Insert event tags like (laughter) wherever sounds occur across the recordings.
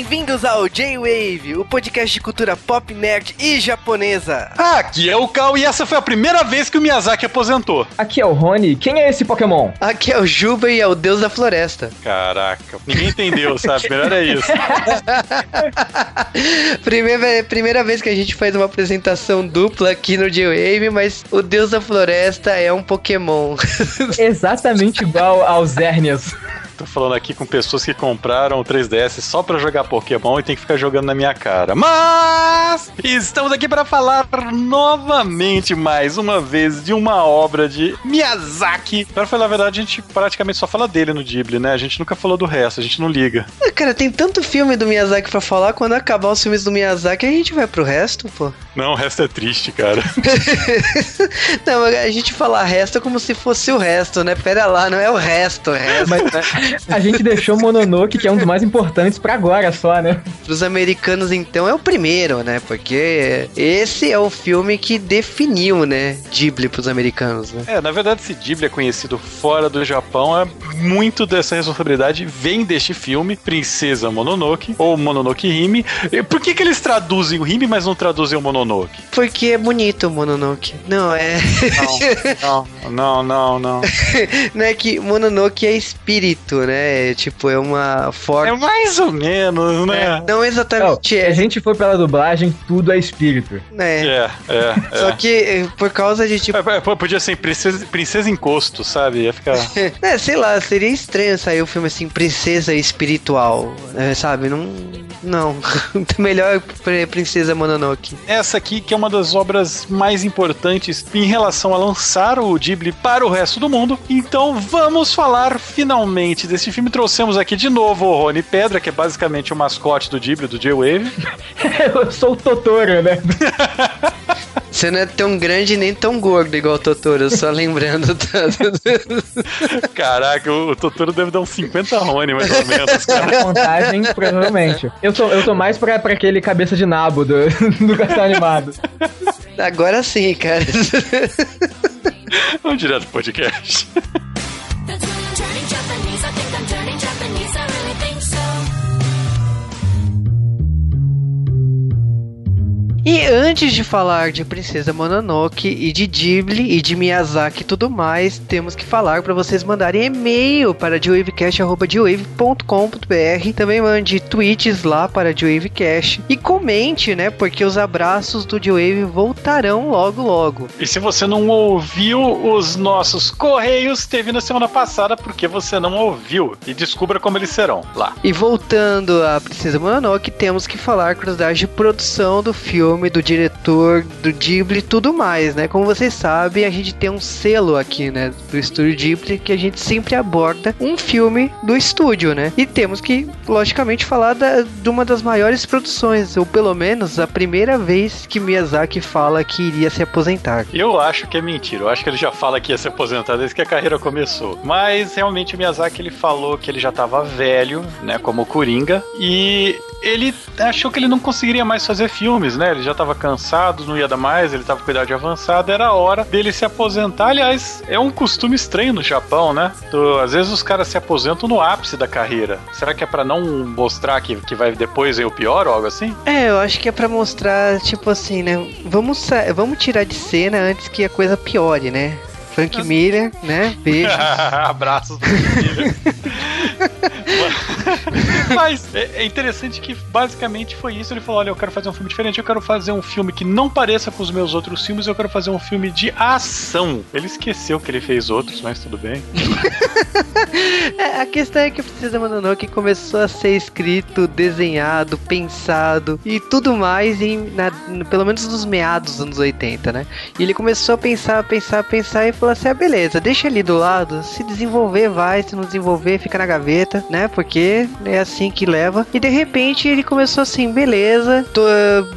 Bem-vindos ao J-Wave, o podcast de cultura pop, nerd e japonesa. Aqui é o Cal e essa foi a primeira vez que o Miyazaki aposentou. Aqui é o Rony. Quem é esse Pokémon? Aqui é o Juba e é o deus da floresta. Caraca, ninguém entendeu, sabe? Melhor é isso. (laughs) primeira, primeira vez que a gente faz uma apresentação dupla aqui no J-Wave, mas o deus da floresta é um Pokémon. Exatamente igual aos Zernias. (laughs) Tô falando aqui com pessoas que compraram o 3DS só pra jogar Pokémon e tem que ficar jogando na minha cara. Mas estamos aqui para falar novamente, mais uma vez, de uma obra de Miyazaki. Para falar a verdade, a gente praticamente só fala dele no Ghibli, né? A gente nunca falou do resto, a gente não liga. É, cara, tem tanto filme do Miyazaki para falar, quando acabar os filmes do Miyazaki, a gente vai pro resto, pô. Não, o resto é triste, cara. (laughs) não, a gente fala resto como se fosse o resto, né? Pera lá, não é o resto, o resto. Mas, né? A gente deixou Mononoke, que é um dos mais importantes, para agora só, né? Os americanos, então, é o primeiro, né? Porque esse é o filme que definiu, né? Ghibli pros americanos, né? É, na verdade, se Ghibli é conhecido fora do Japão, é muito dessa responsabilidade vem deste filme, Princesa Mononoke, ou Mononoke Hime. Por que, que eles traduzem o Hime, mas não traduzem o Mononoke? Porque é bonito o Mononoke. Não, é. Não, não, não, não. Não, (laughs) não é que Mononoke é espírito, né? Tipo, é uma forma. É mais ou menos, né? É, não exatamente. Não, é. Se a gente for pela dublagem, tudo é espírito. É. É, é. Só é. que eh, por causa de tipo. É, podia ser princesa, princesa Encosto, sabe? Ia ficar. (laughs) é, sei lá, seria estranho sair o um filme assim, Princesa Espiritual, né, sabe? Não. Não. (laughs) Melhor Princesa Mononoke. Essa aqui, que é uma das obras mais importantes em relação a lançar o Ghibli para o resto do mundo. Então vamos falar finalmente desse filme. Trouxemos aqui de novo o Rony Pedra, que é basicamente o mascote do Ghibli, do J-Wave. (laughs) Eu sou o Totoro, né? (laughs) Você não é tão grande nem tão gordo igual o Totoro, só lembrando. (laughs) Caraca, o Totoro deve dar uns 50 Rony, mais ou menos. Cara. contagem, provavelmente. Eu tô, eu tô mais pra, pra aquele cabeça de nabo do, do cartão animado. Agora sim, cara. Vamos direto pro podcast. E antes de falar de Princesa Mononoke e de Ghibli e de Miyazaki e tudo mais, temos que falar para vocês mandarem e-mail para dewavecast.com.br. Também mande tweets lá para Dewavecast e comente, né? Porque os abraços do Dewave voltarão logo logo. E se você não ouviu os nossos correios, teve na semana passada porque você não ouviu. E descubra como eles serão lá. E voltando a Princesa Mononoke, temos que falar curiosidades de produção do filme filme, do diretor, do Ghibli e tudo mais, né? Como vocês sabem, a gente tem um selo aqui, né? Do estúdio Ghibli que a gente sempre aborda um filme do estúdio, né? E temos que, logicamente, falar da, de uma das maiores produções, ou pelo menos a primeira vez que Miyazaki fala que iria se aposentar. Eu acho que é mentira. Eu acho que ele já fala que ia se aposentar desde que a carreira começou. Mas realmente Miyazaki ele falou que ele já estava velho, né? Como Coringa. E ele achou que ele não conseguiria mais fazer filmes, né? Ele já estava cansado, não ia dar mais, ele estava com idade avançada, era hora dele se aposentar. Aliás, é um costume estranho no Japão, né? Às vezes os caras se aposentam no ápice da carreira. Será que é para não mostrar que, que vai depois ir o pior ou algo assim? É, eu acho que é para mostrar, tipo assim, né? Vamos, vamos tirar de cena antes que a coisa piore, né? Frank Miller, né? Beijo. (laughs) Abraços do Frank Miller. (laughs) Mas é, interessante que basicamente foi isso. Ele falou: olha, eu quero fazer um filme diferente, eu quero fazer um filme que não pareça com os meus outros filmes, eu quero fazer um filme de ação. Ele esqueceu que ele fez outros, mas tudo bem. (laughs) a questão é que Precisa Mononoke começou a ser escrito, desenhado, pensado e tudo mais em, na, pelo menos nos meados dos anos 80, né? E ele começou a pensar, pensar, pensar e falou assim: ah, beleza, deixa ali do lado, se desenvolver vai, se não desenvolver fica na gaveta, né? Porque é assim que leva. E de repente ele começou assim, beleza, tô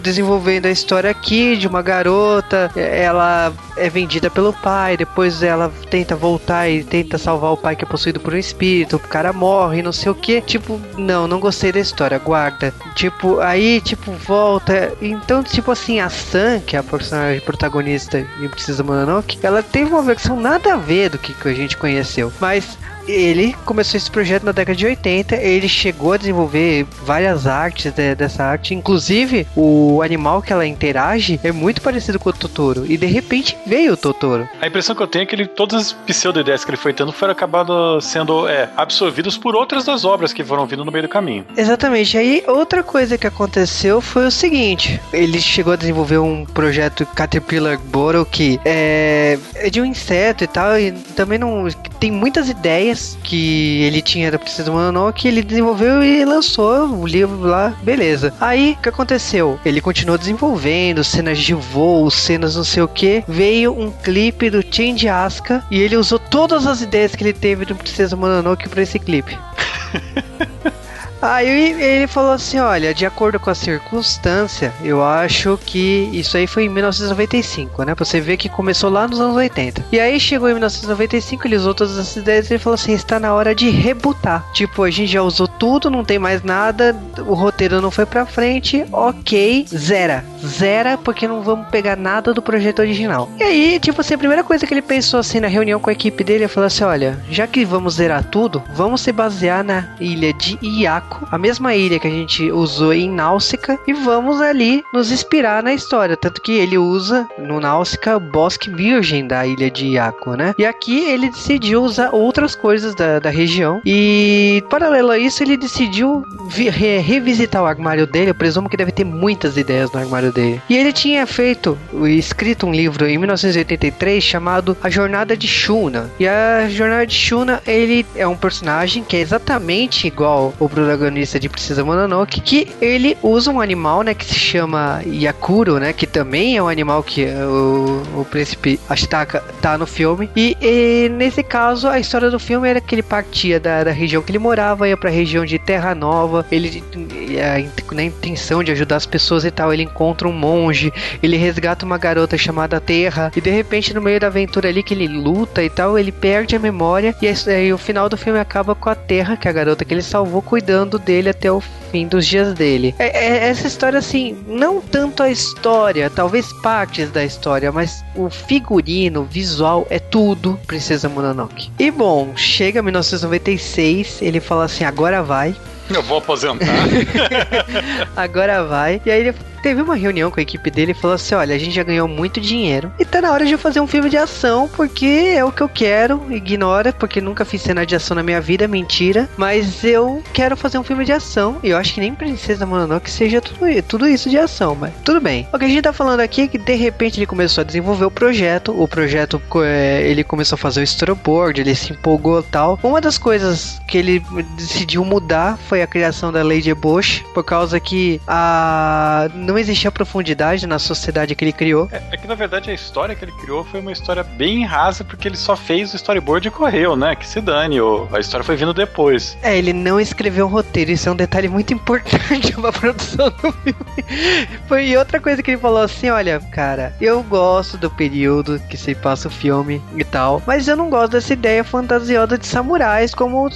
desenvolvendo a história aqui de uma garota, ela é vendida pelo pai, depois ela tenta voltar e tenta salvar o pai que é possuído por um espírito, o cara morre, não sei o que. Tipo, não, não gostei da história, guarda. Tipo, aí, tipo, volta. Então, tipo assim, a Sam, que é a personagem protagonista e Precisa Mononoke, ela teve uma versão nada a ver do que, que a gente conheceu. Mas ele começou esse projeto na década de 80, ele chegou a desenvolver várias artes de, dessa arte, inclusive o animal que ela interage é muito parecido com o Totoro, e de repente veio o Totoro. A impressão que eu tenho é que ele, todas as pseudo-ideias que ele foi tendo foram acabando sendo é, absorvidas por outras das obras que foram vindo no meio do caminho. Exatamente. Aí outra coisa que aconteceu foi o seguinte: ele chegou a desenvolver um projeto Caterpillar Bottle que é, é de um inseto e tal, e também não tem muitas ideias que ele tinha da Princesa Mononoke que ele desenvolveu e lançou o livro lá, beleza. Aí o que aconteceu? Ele continuou desenvolvendo cenas de voo, cenas não sei o que. Veio um clipe do Change Asuka e ele usou todas as ideias que ele teve do Princesa Mononoke para esse clipe. (laughs) Aí ele falou assim: olha, de acordo com a circunstância, eu acho que isso aí foi em 1995, né? Pra você ver que começou lá nos anos 80. E aí chegou em 1995, ele usou todas essas ideias e ele falou assim: está na hora de rebutar. Tipo, a gente já usou tudo, não tem mais nada, o roteiro não foi pra frente, ok, zera. Zera, porque não vamos pegar nada do projeto original. E aí, tipo assim, a primeira coisa que ele pensou assim na reunião com a equipe dele, ele falou assim: olha, já que vamos zerar tudo, vamos se basear na ilha de Iaco a mesma ilha que a gente usou em Náusica, e vamos ali nos inspirar na história. Tanto que ele usa no Náusica bosque virgem da ilha de Iaco, né? E aqui ele decidiu usar outras coisas da, da região. E paralelo a isso, ele decidiu re revisitar o armário dele. Eu presumo que deve ter muitas ideias no armário dele. E ele tinha feito, escrito um livro em 1983 chamado A Jornada de Shuna. E a Jornada de Shuna, ele é um personagem que é exatamente igual o protagonista protagonista de Precisa Mononoke, que ele usa um animal, né, que se chama Yakuro, né, que também é um animal que o, o príncipe Ashitaka tá no filme. E, e, nesse caso, a história do filme era que ele partia da, da região que ele morava, ia pra região de Terra Nova, ele a, na intenção de ajudar as pessoas e tal, ele encontra um monge, ele resgata uma garota chamada Terra, e de repente no meio da aventura ali que ele luta e tal, ele perde a memória, e aí o final do filme acaba com a Terra, que é a garota que ele salvou, cuidando cuidando dele até o fim dos dias dele. É, é, essa história, assim, não tanto a história, talvez partes da história, mas o figurino, o visual, é tudo Princesa Mononoke. E bom, chega 1996, ele fala assim: agora vai. Eu vou aposentar. (laughs) agora vai. E aí ele teve uma reunião com a equipe dele e falou assim: olha, a gente já ganhou muito dinheiro e tá na hora de eu fazer um filme de ação porque é o que eu quero. Ignora, porque nunca fiz cena de ação na minha vida, mentira. Mas eu quero fazer um filme de ação e eu acho que nem Princesa Mononoke seja tudo, tudo isso de ação, mas tudo bem. O que a gente tá falando aqui é que de repente ele começou a desenvolver o projeto. O projeto é, ele começou a fazer o storyboard, ele se empolgou tal. Uma das coisas que ele decidiu mudar foi a criação da Lady Bush, por causa que a não existia profundidade na sociedade que ele criou. É, é, que na verdade a história que ele criou foi uma história bem rasa, porque ele só fez o storyboard e correu, né? Que se dane, a história foi vindo depois. É, ele não escreveu um roteiro, isso é um detalhe muito importante (laughs) pra produção do filme. Foi outra coisa que ele falou assim: olha, cara, eu gosto do período que se passa o filme e tal, mas eu não gosto dessa ideia fantasiosa de samurais como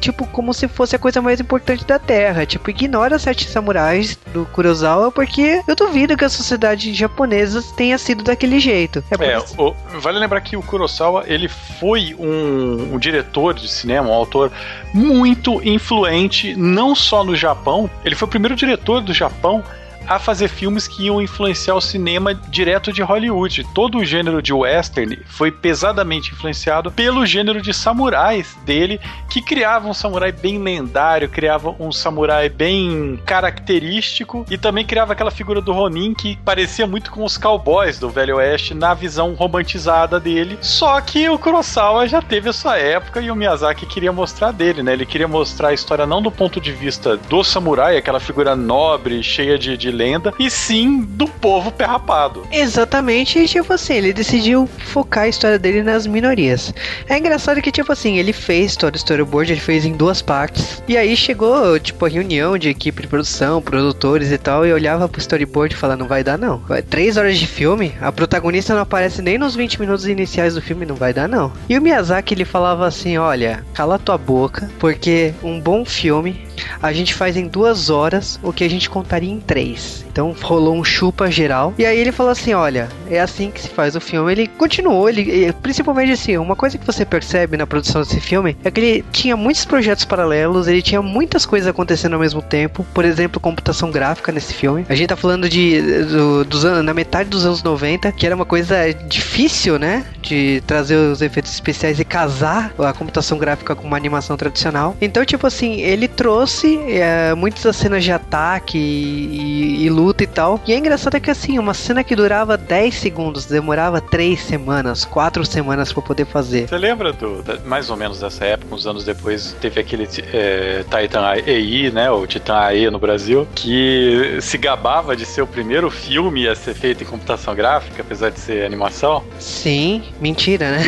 tipo como se fosse a coisa mais importante da Terra. Tipo, ignora os sete samurais do Kurosawa porque porque eu duvido que a sociedade japonesa tenha sido daquele jeito. É, é o, vale lembrar que o Kurosawa ele foi um, um diretor de cinema, um autor muito influente, não só no Japão, ele foi o primeiro diretor do Japão a fazer filmes que iam influenciar o cinema direto de Hollywood. Todo o gênero de western foi pesadamente influenciado pelo gênero de samurais dele, que criava um samurai bem lendário, criava um samurai bem característico e também criava aquela figura do Ronin que parecia muito com os cowboys do Velho Oeste na visão romantizada dele. Só que o Kurosawa já teve a sua época e o Miyazaki queria mostrar dele, né? Ele queria mostrar a história não do ponto de vista do samurai, aquela figura nobre, cheia de, de lenda, e sim do povo perrapado. Exatamente, e tipo assim, ele decidiu focar a história dele nas minorias. É engraçado que, tipo assim, ele fez todo o storyboard, ele fez em duas partes, e aí chegou, tipo, a reunião de equipe de produção, produtores e tal, e olhava pro storyboard e falava, não vai dar não. Vai, três horas de filme, a protagonista não aparece nem nos 20 minutos iniciais do filme, não vai dar não. E o Miyazaki, ele falava assim, olha, cala tua boca, porque um bom filme a gente faz em duas horas o que a gente contaria em três. Então rolou um chupa geral. E aí ele falou assim: olha, é assim que se faz o filme. Ele continuou, ele principalmente assim, uma coisa que você percebe na produção desse filme é que ele tinha muitos projetos paralelos, ele tinha muitas coisas acontecendo ao mesmo tempo. Por exemplo, computação gráfica nesse filme. A gente tá falando de do, dos anos, na metade dos anos 90, que era uma coisa difícil, né? De trazer os efeitos especiais e casar a computação gráfica com uma animação tradicional. Então, tipo assim, ele trouxe é, muitas das cenas de ataque e, e, luta e tal. E é engraçado que assim, uma cena que durava 10 segundos, demorava 3 semanas, 4 semanas para poder fazer. Você lembra do, da, mais ou menos dessa época, uns anos depois, teve aquele é, Titan AI, né? O Titan AI no Brasil, que se gabava de ser o primeiro filme a ser feito em computação gráfica, apesar de ser animação. Sim, mentira, né?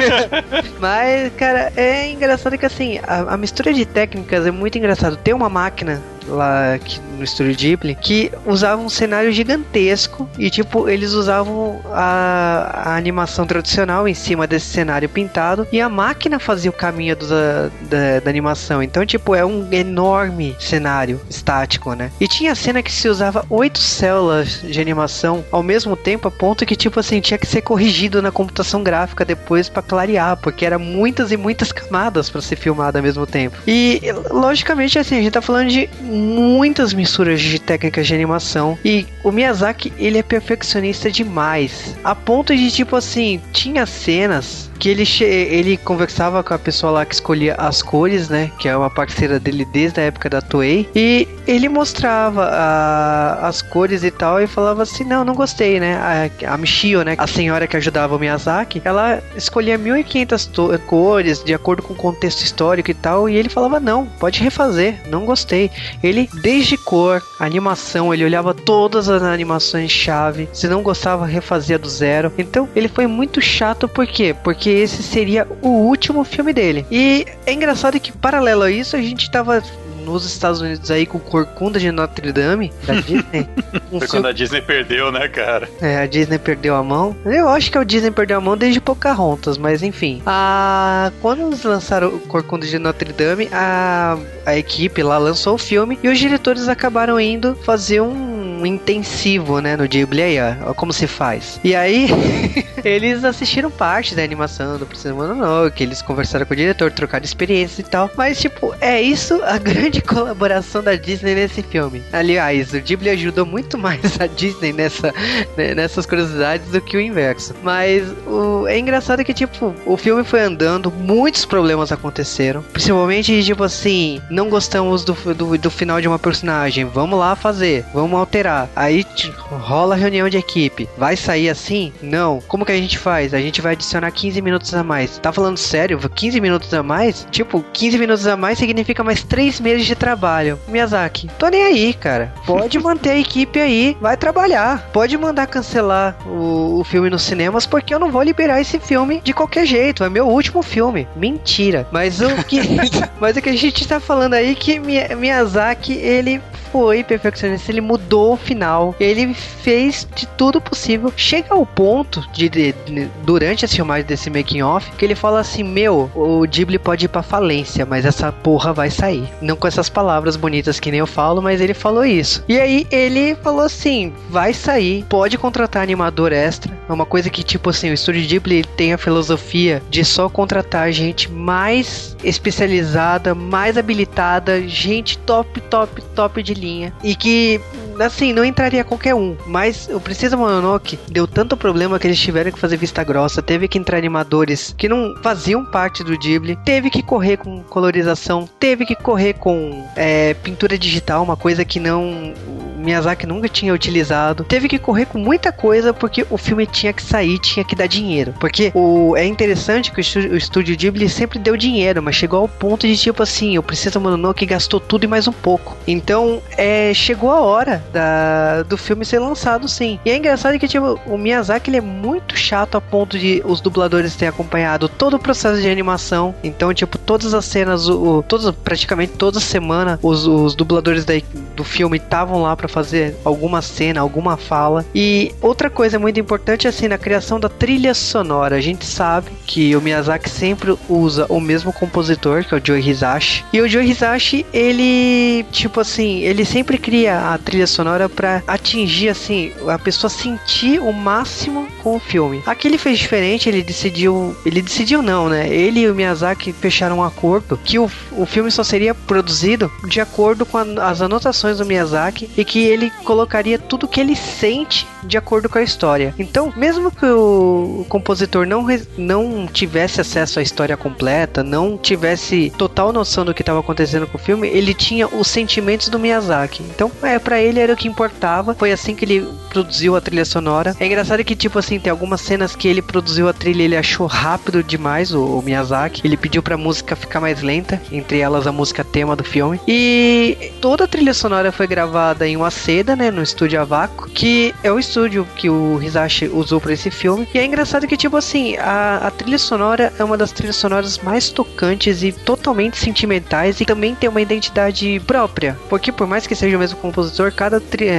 (laughs) Mas, cara, é engraçado que assim, a, a mistura de técnicas é muito engraçado. Tem uma máquina lá no estúdio Ghibli que usava um cenário gigantesco e tipo eles usavam a, a, animação tradicional em cima desse cenário pintado e a máquina fazia o caminho do, da, da, animação. Então tipo é um enorme cenário estático né? E tinha cena que se usava oito células de animação ao mesmo tempo a ponto que tipo assim tinha que ser corrigido na computação gráfica depois para clarear porque era muitas e muitas camadas para ser filmado ao mesmo tempo. E logicamente assim a gente tá falando de muitas misturas de técnicas de animação e o Miyazaki ele é perfeccionista demais, a ponto de tipo assim, tinha cenas que ele, ele conversava com a pessoa lá que escolhia as cores, né? Que é uma parceira dele desde a época da Toei. E ele mostrava a, as cores e tal e falava assim: Não, não gostei, né? A, a Michio, né? A senhora que ajudava o Miyazaki, ela escolhia 1500 cores de acordo com o contexto histórico e tal. E ele falava: Não, pode refazer, não gostei. Ele, desde cor, animação, ele olhava todas as animações chave. Se não gostava, refazia do zero. Então ele foi muito chato, por quê? Porque que esse seria o último filme dele. E é engraçado que, paralelo a isso, a gente tava nos Estados Unidos aí com Corcunda de Notre Dame da Disney. (laughs) Um Foi quando a Disney perdeu, né, cara? É, a Disney perdeu a mão. Eu acho que a Disney perdeu a mão desde Pocahontas, mas enfim. A... Quando eles lançaram Corcunda de Notre Dame, a... a equipe lá lançou o filme e os diretores acabaram indo fazer um intensivo, né, no Ghibli aí, ó, como se faz. E aí, (laughs) eles assistiram parte da animação do Princesa Mononoke, eles conversaram com o diretor, trocaram experiências e tal. Mas, tipo, é isso a (laughs) grande colaboração da Disney nesse filme. Aliás, o Ghibli ajudou muito mais a Disney nessa, né, nessas curiosidades do que o inverso. Mas o, é engraçado que, tipo, o filme foi andando, muitos problemas aconteceram. Principalmente, tipo assim, não gostamos do, do, do final de uma personagem, vamos lá fazer, vamos alterar Aí rola reunião de equipe. Vai sair assim? Não. Como que a gente faz? A gente vai adicionar 15 minutos a mais. Tá falando sério? 15 minutos a mais? Tipo, 15 minutos a mais significa mais 3 meses de trabalho. Miyazaki, tô nem aí, cara. Pode (laughs) manter a equipe aí, vai trabalhar. Pode mandar cancelar o, o filme nos cinemas, porque eu não vou liberar esse filme de qualquer jeito. É meu último filme. Mentira. Mas o que, (laughs) (laughs) mas o que a gente tá falando aí é que Miyazaki, ele foi perfeccionista, ele mudou o final, ele fez de tudo possível. Chega ao ponto de, de, de durante a filmagem desse making off que ele fala assim: "Meu, o Ghibli pode ir para falência, mas essa porra vai sair". Não com essas palavras bonitas que nem eu falo, mas ele falou isso. E aí ele falou assim: "Vai sair, pode contratar animador extra". É uma coisa que tipo assim, o estúdio Ghibli tem a filosofia de só contratar gente mais especializada, mais habilitada, gente top, top, top de e que assim, não entraria qualquer um, mas o Princesa Mononoke deu tanto problema que eles tiveram que fazer vista grossa, teve que entrar animadores que não faziam parte do Ghibli, teve que correr com colorização, teve que correr com é, pintura digital, uma coisa que não Miyazaki nunca tinha utilizado. Teve que correr com muita coisa porque o filme tinha que sair, tinha que dar dinheiro. Porque o, é interessante que o estúdio, o estúdio Ghibli sempre deu dinheiro, mas chegou ao ponto de tipo assim, o Princesa Mononoke gastou tudo e mais um pouco. Então, é, chegou a hora da, do filme ser lançado sim. E é engraçado que tipo, o Miyazaki ele é muito chato a ponto de os dubladores terem acompanhado todo o processo de animação. Então, tipo, todas as cenas, o, o todas, praticamente toda semana, os, os dubladores da, do filme estavam lá para fazer alguma cena, alguma fala. E outra coisa muito importante assim na criação da trilha sonora. A gente sabe que o Miyazaki sempre usa o mesmo compositor, que é o Joe Hisashi. E o Joe Hisashi, ele, tipo assim, ele sempre cria a trilha sonora para atingir assim a pessoa sentir o máximo com o filme. Aqui ele fez diferente, ele decidiu, ele decidiu não, né? Ele e o Miyazaki fecharam um acordo que o, o filme só seria produzido de acordo com a, as anotações do Miyazaki e que ele colocaria tudo que ele sente de acordo com a história. Então, mesmo que o, compositor não, não tivesse acesso à história completa, não tivesse total noção do que estava acontecendo com o filme, ele tinha os sentimentos do Miyazaki. Então, é para ele era o que importava. Foi assim que ele produziu a trilha sonora. É engraçado que tipo assim, tem algumas cenas que ele produziu a trilha, ele achou rápido demais o, o Miyazaki. Ele pediu para a música ficar mais lenta, entre elas a música tema do filme. E toda a trilha sonora foi gravada em uma seda, né, no estúdio Avaco, que é o estúdio que o Hisashi usou para esse filme. E é engraçado que tipo assim, a, a trilha sonora é uma das trilhas sonoras mais tocantes e totalmente sentimentais e também tem uma identidade própria, porque por mais que seja o mesmo compositor, cada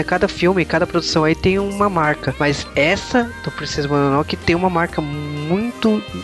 cada filme, cada produção aí tem uma marca, mas essa do Princesa Mononoke tem uma marca muito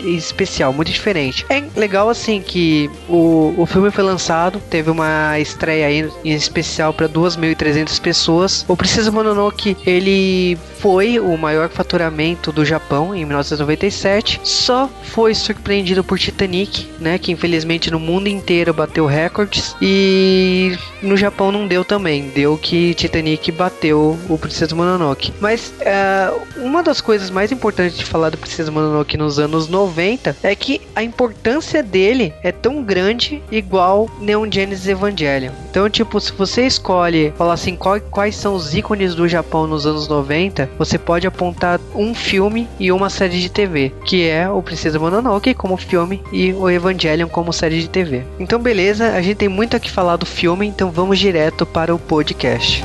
especial, muito diferente. É legal assim que o, o filme foi lançado, teve uma estreia aí em especial para 2.300 pessoas. O Princesa Mononoke, ele foi o maior faturamento do Japão em 1997, só foi surpreendido por Titanic, né, que infelizmente no mundo inteiro bateu recordes e no Japão não deu também, deu que Titanic bateu o Princesa Mononoke. Mas uh, uma das coisas mais importantes de falar do Princesa Mononoke nos anos 90 é que a importância dele é tão grande igual Neon Genesis Evangelion. Então, tipo, se você escolhe falar assim, qual, quais são os ícones do Japão nos anos 90, você pode apontar um filme e uma série de TV, que é o Princesa Mononoke como filme e o Evangelion como série de TV. Então, beleza, a gente tem muito a que falar do filme, então vamos direto para o podcast.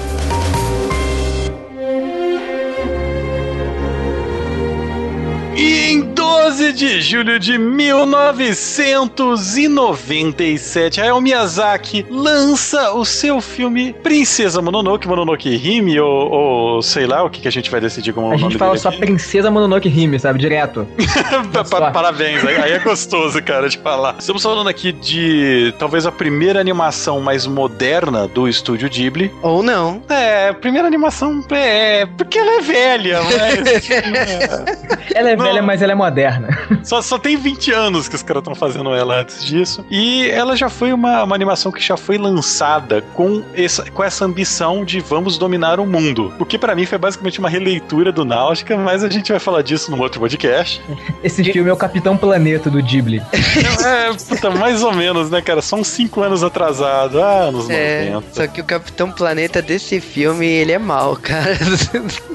12 de julho de 1997, Hayao Miyazaki lança o seu filme Princesa Mononoke, Mononoke Hime, ou, ou sei lá o que, que a gente vai decidir como a o nome A gente fala só aqui. Princesa Mononoke Hime, sabe? Direto. (laughs) Parabéns, aí é gostoso, cara, de falar. Estamos falando aqui de talvez a primeira animação mais moderna do estúdio Ghibli. Ou não. É, a primeira animação é. Porque ela é velha, mas. (laughs) ela é não. velha, mas ela é moderna. (laughs) Só, só tem 20 anos que os caras estão fazendo ela antes disso. E ela já foi uma, uma animação que já foi lançada com essa, com essa ambição de vamos dominar o mundo. O que para mim foi basicamente uma releitura do Náutica, mas a gente vai falar disso num outro podcast. (laughs) Esse filme é o Capitão Planeta do Ghibli. (laughs) É, puta, mais ou menos, né, cara? Só uns 5 anos atrasado. Ah, anos é, 90. Só que o Capitão Planeta desse filme, ele é mal, cara.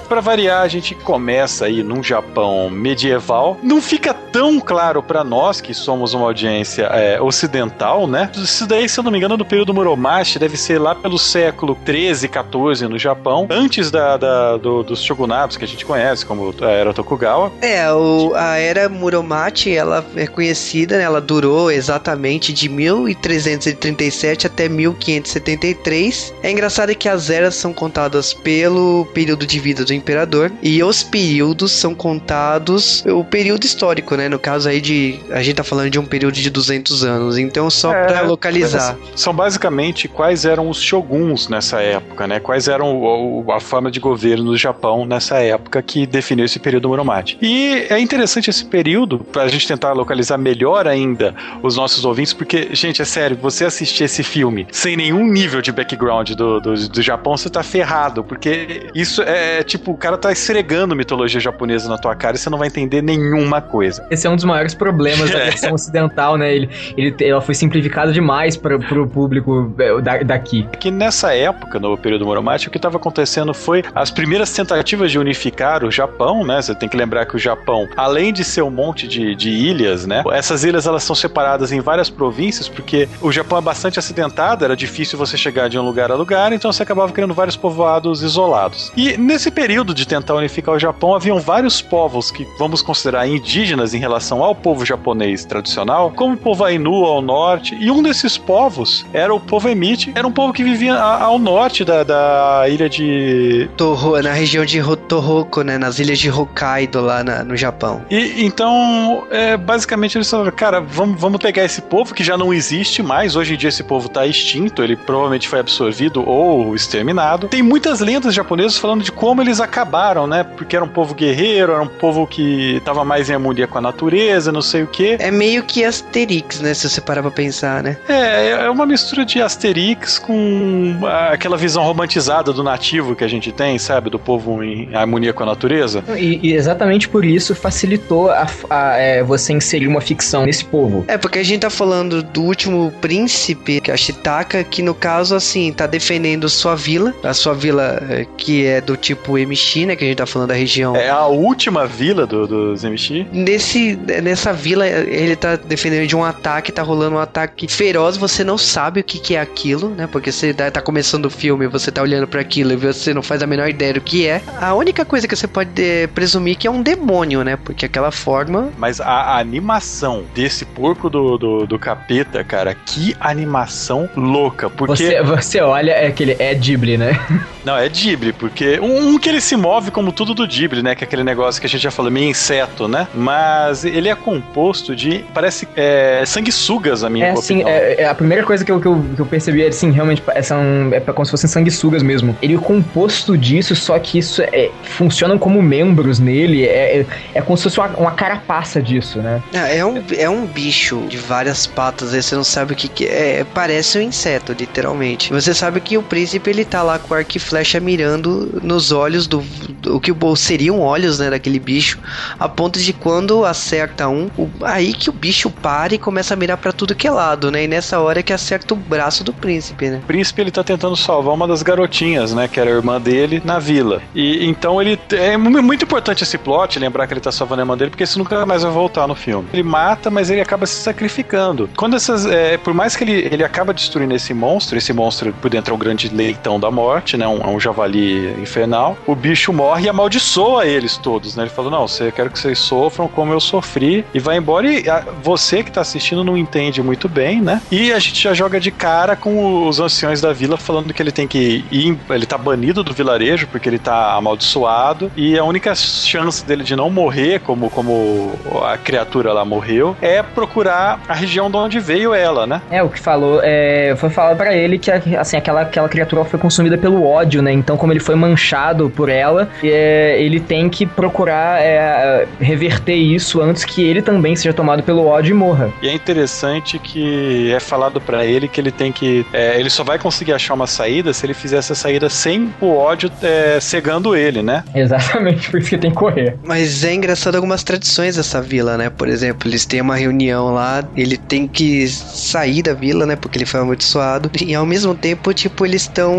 pra variar, a gente começa aí num Japão medieval. Não fica fica tão claro para nós que somos uma audiência é, ocidental, né? Isso daí, se eu não me engano, do período Muromachi, deve ser lá pelo século 13, 14 no Japão, antes da, da do, dos shogunatos que a gente conhece, como a Era Tokugawa. É, o, a Era Muromachi, ela é conhecida, né? ela durou exatamente de 1337 até 1573. É engraçado que as eras são contadas pelo período de vida do imperador e os períodos são contados o período histórico histórico, né? No caso aí de. A gente tá falando de um período de 200 anos. Então, só é, pra localizar. São basicamente quais eram os shoguns nessa época, né? Quais eram o, a forma de governo do Japão nessa época que definiu esse período Muromachi. E é interessante esse período, pra gente tentar localizar melhor ainda os nossos ouvintes, porque, gente, é sério, você assistir esse filme sem nenhum nível de background do, do, do Japão, você tá ferrado, porque isso é tipo, o cara tá esfregando mitologia japonesa na tua cara e você não vai entender nenhuma coisa coisa. Esse é um dos maiores problemas da (laughs) versão ocidental, né? Ele, ele, ela foi simplificada demais para o público é, da, daqui. Que nessa época, no período Muromachi, o que estava acontecendo foi as primeiras tentativas de unificar o Japão, né? Você tem que lembrar que o Japão, além de ser um monte de, de ilhas, né? Essas ilhas elas são separadas em várias províncias, porque o Japão é bastante acidentado, era difícil você chegar de um lugar a lugar, então você acabava criando vários povoados isolados. E nesse período de tentar unificar o Japão, haviam vários povos que vamos considerar indígenas indígenas em relação ao povo japonês tradicional, como o povo Ainu ao norte, e um desses povos era o povo Emichi, era um povo que vivia ao norte da, da ilha de... Toho, na região de Tohoku, né, nas ilhas de Hokkaido lá na, no Japão. E então, é, basicamente eles falaram, cara, vamos, vamos pegar esse povo que já não existe mais, hoje em dia esse povo tá extinto, ele provavelmente foi absorvido ou exterminado. Tem muitas lendas japonesas falando de como eles acabaram, né, porque era um povo guerreiro, era um povo que tava mais em harmonia com a natureza, não sei o que. É meio que Asterix, né, se você parar pra pensar, né? É, é uma mistura de Asterix com aquela visão romantizada do nativo que a gente tem, sabe, do povo em harmonia com a natureza. E, e exatamente por isso facilitou a, a, é, você inserir uma ficção nesse povo. É, porque a gente tá falando do último príncipe, que é a Shitaka, que no caso, assim, tá defendendo sua vila, a sua vila é, que é do tipo MX, né, que a gente tá falando da região. É a última vila do, dos MX. Nesse, nessa vila, ele tá defendendo de um ataque, tá rolando um ataque feroz, você não sabe o que, que é aquilo, né, porque você tá começando o filme, você tá olhando para aquilo e você não faz a menor ideia do que é. A única coisa que você pode é, presumir que é um demônio, né, porque aquela forma... Mas a, a animação desse porco do, do, do, capeta, cara, que animação louca, porque... Você, você olha, é aquele, é Ghibli, né? (laughs) Não, é Ghibli, porque um, um, que ele se move como tudo do Ghibli, né, que é aquele negócio que a gente já falou, meio inseto, né, mas ele é composto de, parece, é, sanguessugas, a minha é, assim, é, é, a primeira coisa que eu, que eu, que eu percebi é, assim, realmente, é, são, é como se fossem sanguessugas mesmo. Ele é composto disso, só que isso é, funcionam como membros nele, é, é, é como se fosse uma, uma carapaça disso, né? É, é, um, é um bicho de várias patas, aí você não sabe o que, que é. Parece um inseto, literalmente. Você sabe que o príncipe ele tá lá com arco e flecha mirando nos olhos do, do o que seriam olhos, né, daquele bicho, a ponto de quando acerta um, o, aí que o bicho para e começa a mirar para tudo que é lado, né? E nessa hora que acerta o braço do príncipe, né? O príncipe ele tá tentando salvar uma das garotinhas, né, que era a irmã dele na vila. E então ele é muito importante esse plot, lembrar que ele tá salvando a irmã dele, porque isso nunca mais vai voltar no filme. Ele mata, mas ele acaba se sacrificando. Quando essas, é, por mais que ele, ele acaba destruindo esse monstro, esse monstro por dentro é o grande leitão da morte, né, um, é um javali infernal. O bicho morre e amaldiçoa eles todos, né? Ele falou: "Não, você quero que vocês sofram como eu sofri" e vai embora e a, você que tá assistindo não entende muito bem, né? E a gente já joga de cara com os anciões da vila falando que ele tem que ir, ele tá banido do vilarejo porque ele tá amaldiçoado e a única chance dele de não morrer como como a criatura lá morreu é procurar a região de onde veio ela, né? É, o que falou, é, foi falado para ele que assim, aquela, aquela criatura foi consumida pelo ódio, né? Então, como ele foi manchado por ela, é, ele tem que procurar é, reverter isso antes que ele também seja tomado pelo ódio e morra. E é interessante que é falado para ele que ele tem que. É, ele só vai conseguir achar uma saída se ele fizer essa saída sem o ódio é, cegando ele, né? (laughs) Exatamente, por isso que tem que correr. Mas é engraçado algumas tradições dessa vila, né? Por exemplo, eles têm uma reunião lá, ele tem que sair da vila, né? Porque ele foi amaldiçoado. E ao mesmo tempo, tipo, eles estão.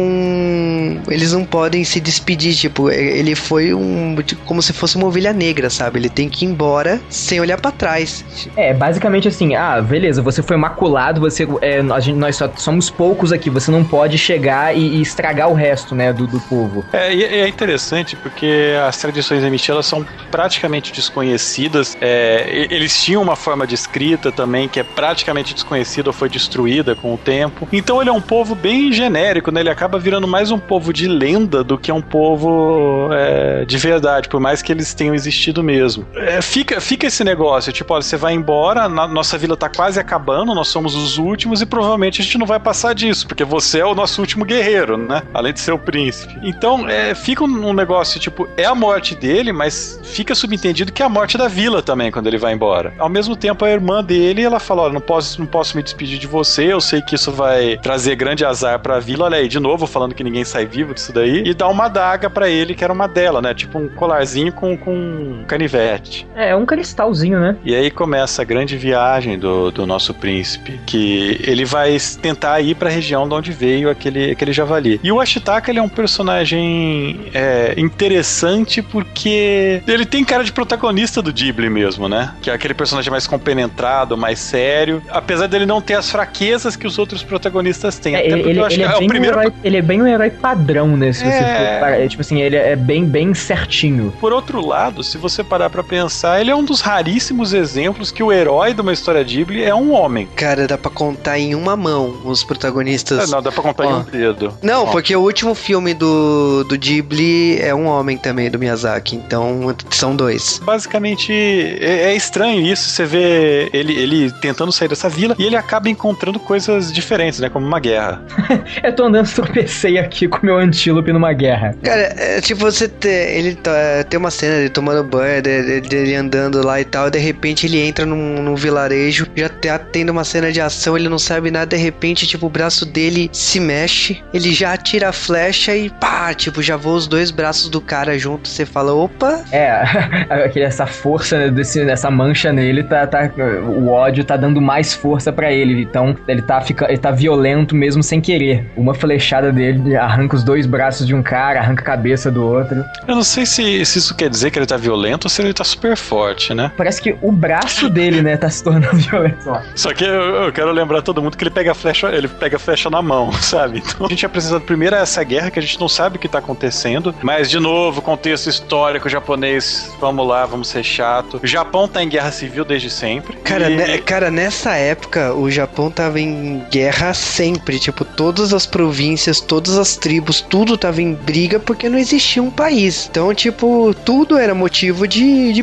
Eles não podem se despedir, tipo, ele foi um. Tipo, como se fosse uma ovelha negra, sabe? Ele tem que ir embora sem olhar para trás. É, basicamente assim, ah, beleza, você foi maculado, você. É, gente, nós só somos poucos aqui, você não pode chegar e, e estragar o resto, né, do, do povo. É, e é interessante porque as tradições Emichi, elas são praticamente desconhecidas. É, eles tinham uma forma de escrita também que é praticamente desconhecida ou foi destruída com o tempo. Então ele é um povo bem genérico, né? Ele acaba virando mais um povo de lenda do que um povo é, de verdade, por mais que eles tenham existido mesmo. É, fica, fica esse negócio, tipo, olha, você vai embora, nossa vila tá quase acabando, nós somos os últimos e provavelmente a gente não vai passar disso, porque você é o nosso último guerreiro, né? Além de ser o príncipe. Então, é, fica um negócio, tipo, é a morte dele, mas fica subentendido que é a morte da vila também, quando ele vai embora. Ao mesmo tempo, a irmã dele, ela fala, olha, não posso, não posso me despedir de você, eu sei que isso vai trazer grande azar pra vila, olha aí, de novo, falando que ninguém sai vivo disso daí, e dá uma adaga para ele, que era uma dela, né? Tipo um colarzinho com, com um canivete. É, é um cristalzinho, né? E aí começa a grande viagem do, do nosso príncipe, que ele vai tentar ir para a região de onde veio aquele, aquele javali. E o Ashitaka, ele é um personagem é, interessante porque ele tem cara de protagonista do Ghibli mesmo, né? Que é aquele personagem mais compenetrado, mais sério, apesar dele não ter as fraquezas que os outros protagonistas têm. É, ele, ele, ele é, é, o primeiro... herói, ele é bem um herói padrão né? Se você É. for parar- é, tipo assim, ele é bem, bem certinho. Por outro lado, se você parar pra pensar, ele é um dos raríssimos exemplos que o herói de uma história Ghibli é um homem. Cara, dá pra contar em uma mão os protagonistas. É, Não, dá pra contar em Ó. um dedo. Não, porque o último filme do, do Ghibli é um homem também, do Miyazaki. Então são dois. Basicamente, é, é estranho isso. Você vê ele, ele tentando sair dessa vila e ele acaba encontrando coisas diferentes, né? Como uma guerra. (laughs) Eu tô andando, tropecei aqui com meu antílope numa guerra. Cara, é tipo você ter, ele tá- tem uma cena dele tomando banho, dele, dele andando lá e tal, e de repente ele entra num, num vilarejo, já tá tendo uma cena de ação, ele não sabe nada, de repente, tipo, o braço dele se mexe, ele já atira a flecha e pá, tipo, já voa os dois braços do cara junto, você fala, opa, É, (laughs) aquele- essa força, né, desse, dessa mancha nele, tá, tá, o ódio tá dando mais força pra ele. Então, ele tá, fica, ele tá violento mesmo sem querer. Uma flechada dele arranca os dois braços de um cara, arranca a cabeça do outro. Eu não sei se, se isso quer dizer que ele tá violento ou se ele tá super forte, né? Parece que o braço dele, né, tá se tornando (laughs) violento. Ó. Só que eu, eu quero lembrar todo mundo que ele pega a flecha, ele pega a flecha na mão, (laughs) sabe? Então a gente é apresentado primeiro a essa guerra que a gente não sabe o que tá acontecendo, mas de novo, contexto histórico japonês, vamos lá, vamos ser chato. O Japão tá em guerra civil desde sempre. Cara, E- né- cara, nessa época o Japão tava em guerra sempre. Tipo, todas as províncias, todas as tribos, tudo tava em briga porque não existia um país. Então, tipo, tudo era motivo de, de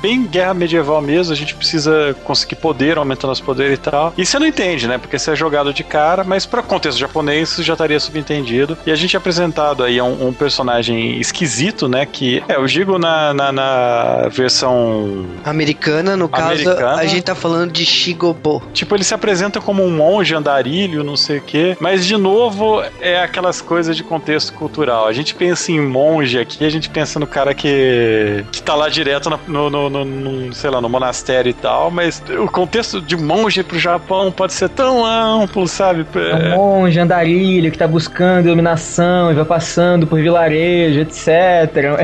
bem guerra medieval mesmo, a gente precisa conseguir poder, aumentando os poderes e tal. E você não entende, né? Porque você é jogado de cara, mas para contexto japonês isso já estaria subentendido. E a gente é apresentado aí um, um personagem esquisito, né? Que é, eu digo na, na, na versão. Americana, no caso, Americana. a gente tá falando de Shigobo. Tipo, ele se apresenta como um monge andarilho, não sei o quê. Mas, de novo, é aquelas coisas de contexto cultural. A gente pensa em monge aqui, a gente pensa no cara que, que tá lá direto na- no, no, no- no, sei lá, no monastério e tal. Mas o contexto de monge pro Japão pode ser tão amplo, sabe? É um monge andarilho que tá buscando iluminação e vai passando por vilarejo, etc.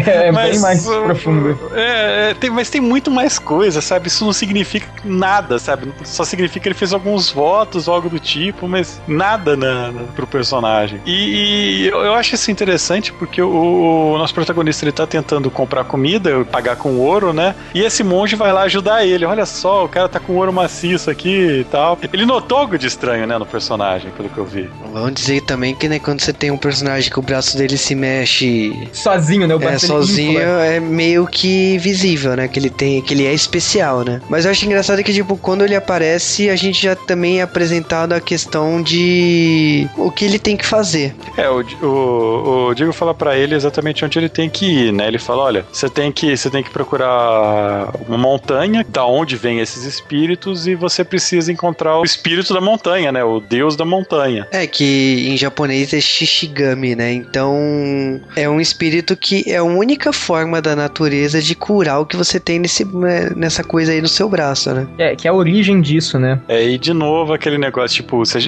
É, bem mais uh, profundo. É, é, tem- mas tem muito mais coisa, sabe? Isso não significa nada, sabe? Só significa que ele fez alguns votos ou algo do tipo, mas nada na, na, pro personagem. E, e eu eu acho isso interessante porque o, o nosso protagonista ele tá tentando comprar comida, pagar com ouro, né? E esse monge vai lá ajudar ele. Olha só, o cara tá com ouro maciço aqui e tal. Ele notou algo de estranho, né, no personagem, pelo que eu vi. Vamos dizer também que, né, quando você tem um personagem que o braço dele se mexe Sozinho, né? O é, braço dele sozinho, é meio que visível, né? Que ele tem, que ele é especial, né? Mas eu acho engraçado que, tipo, quando ele aparece, a gente já também é apresentado a questão de o que ele tem que fazer. É, o, o, o Diego fala pra ele exatamente onde ele tem que ir, né? Ele fala, olha, você tem que você tem que procurar uma montanha, da onde vem esses espíritos e você precisa encontrar o espírito da montanha, né? O deus da montanha. É que em japonês é Shishigami, né? Então é um espírito que é a única forma da natureza de curar o que você tem nesse, né, nessa coisa aí no seu braço, né? É, que é a origem disso, né? É, e de novo aquele negócio, tipo, você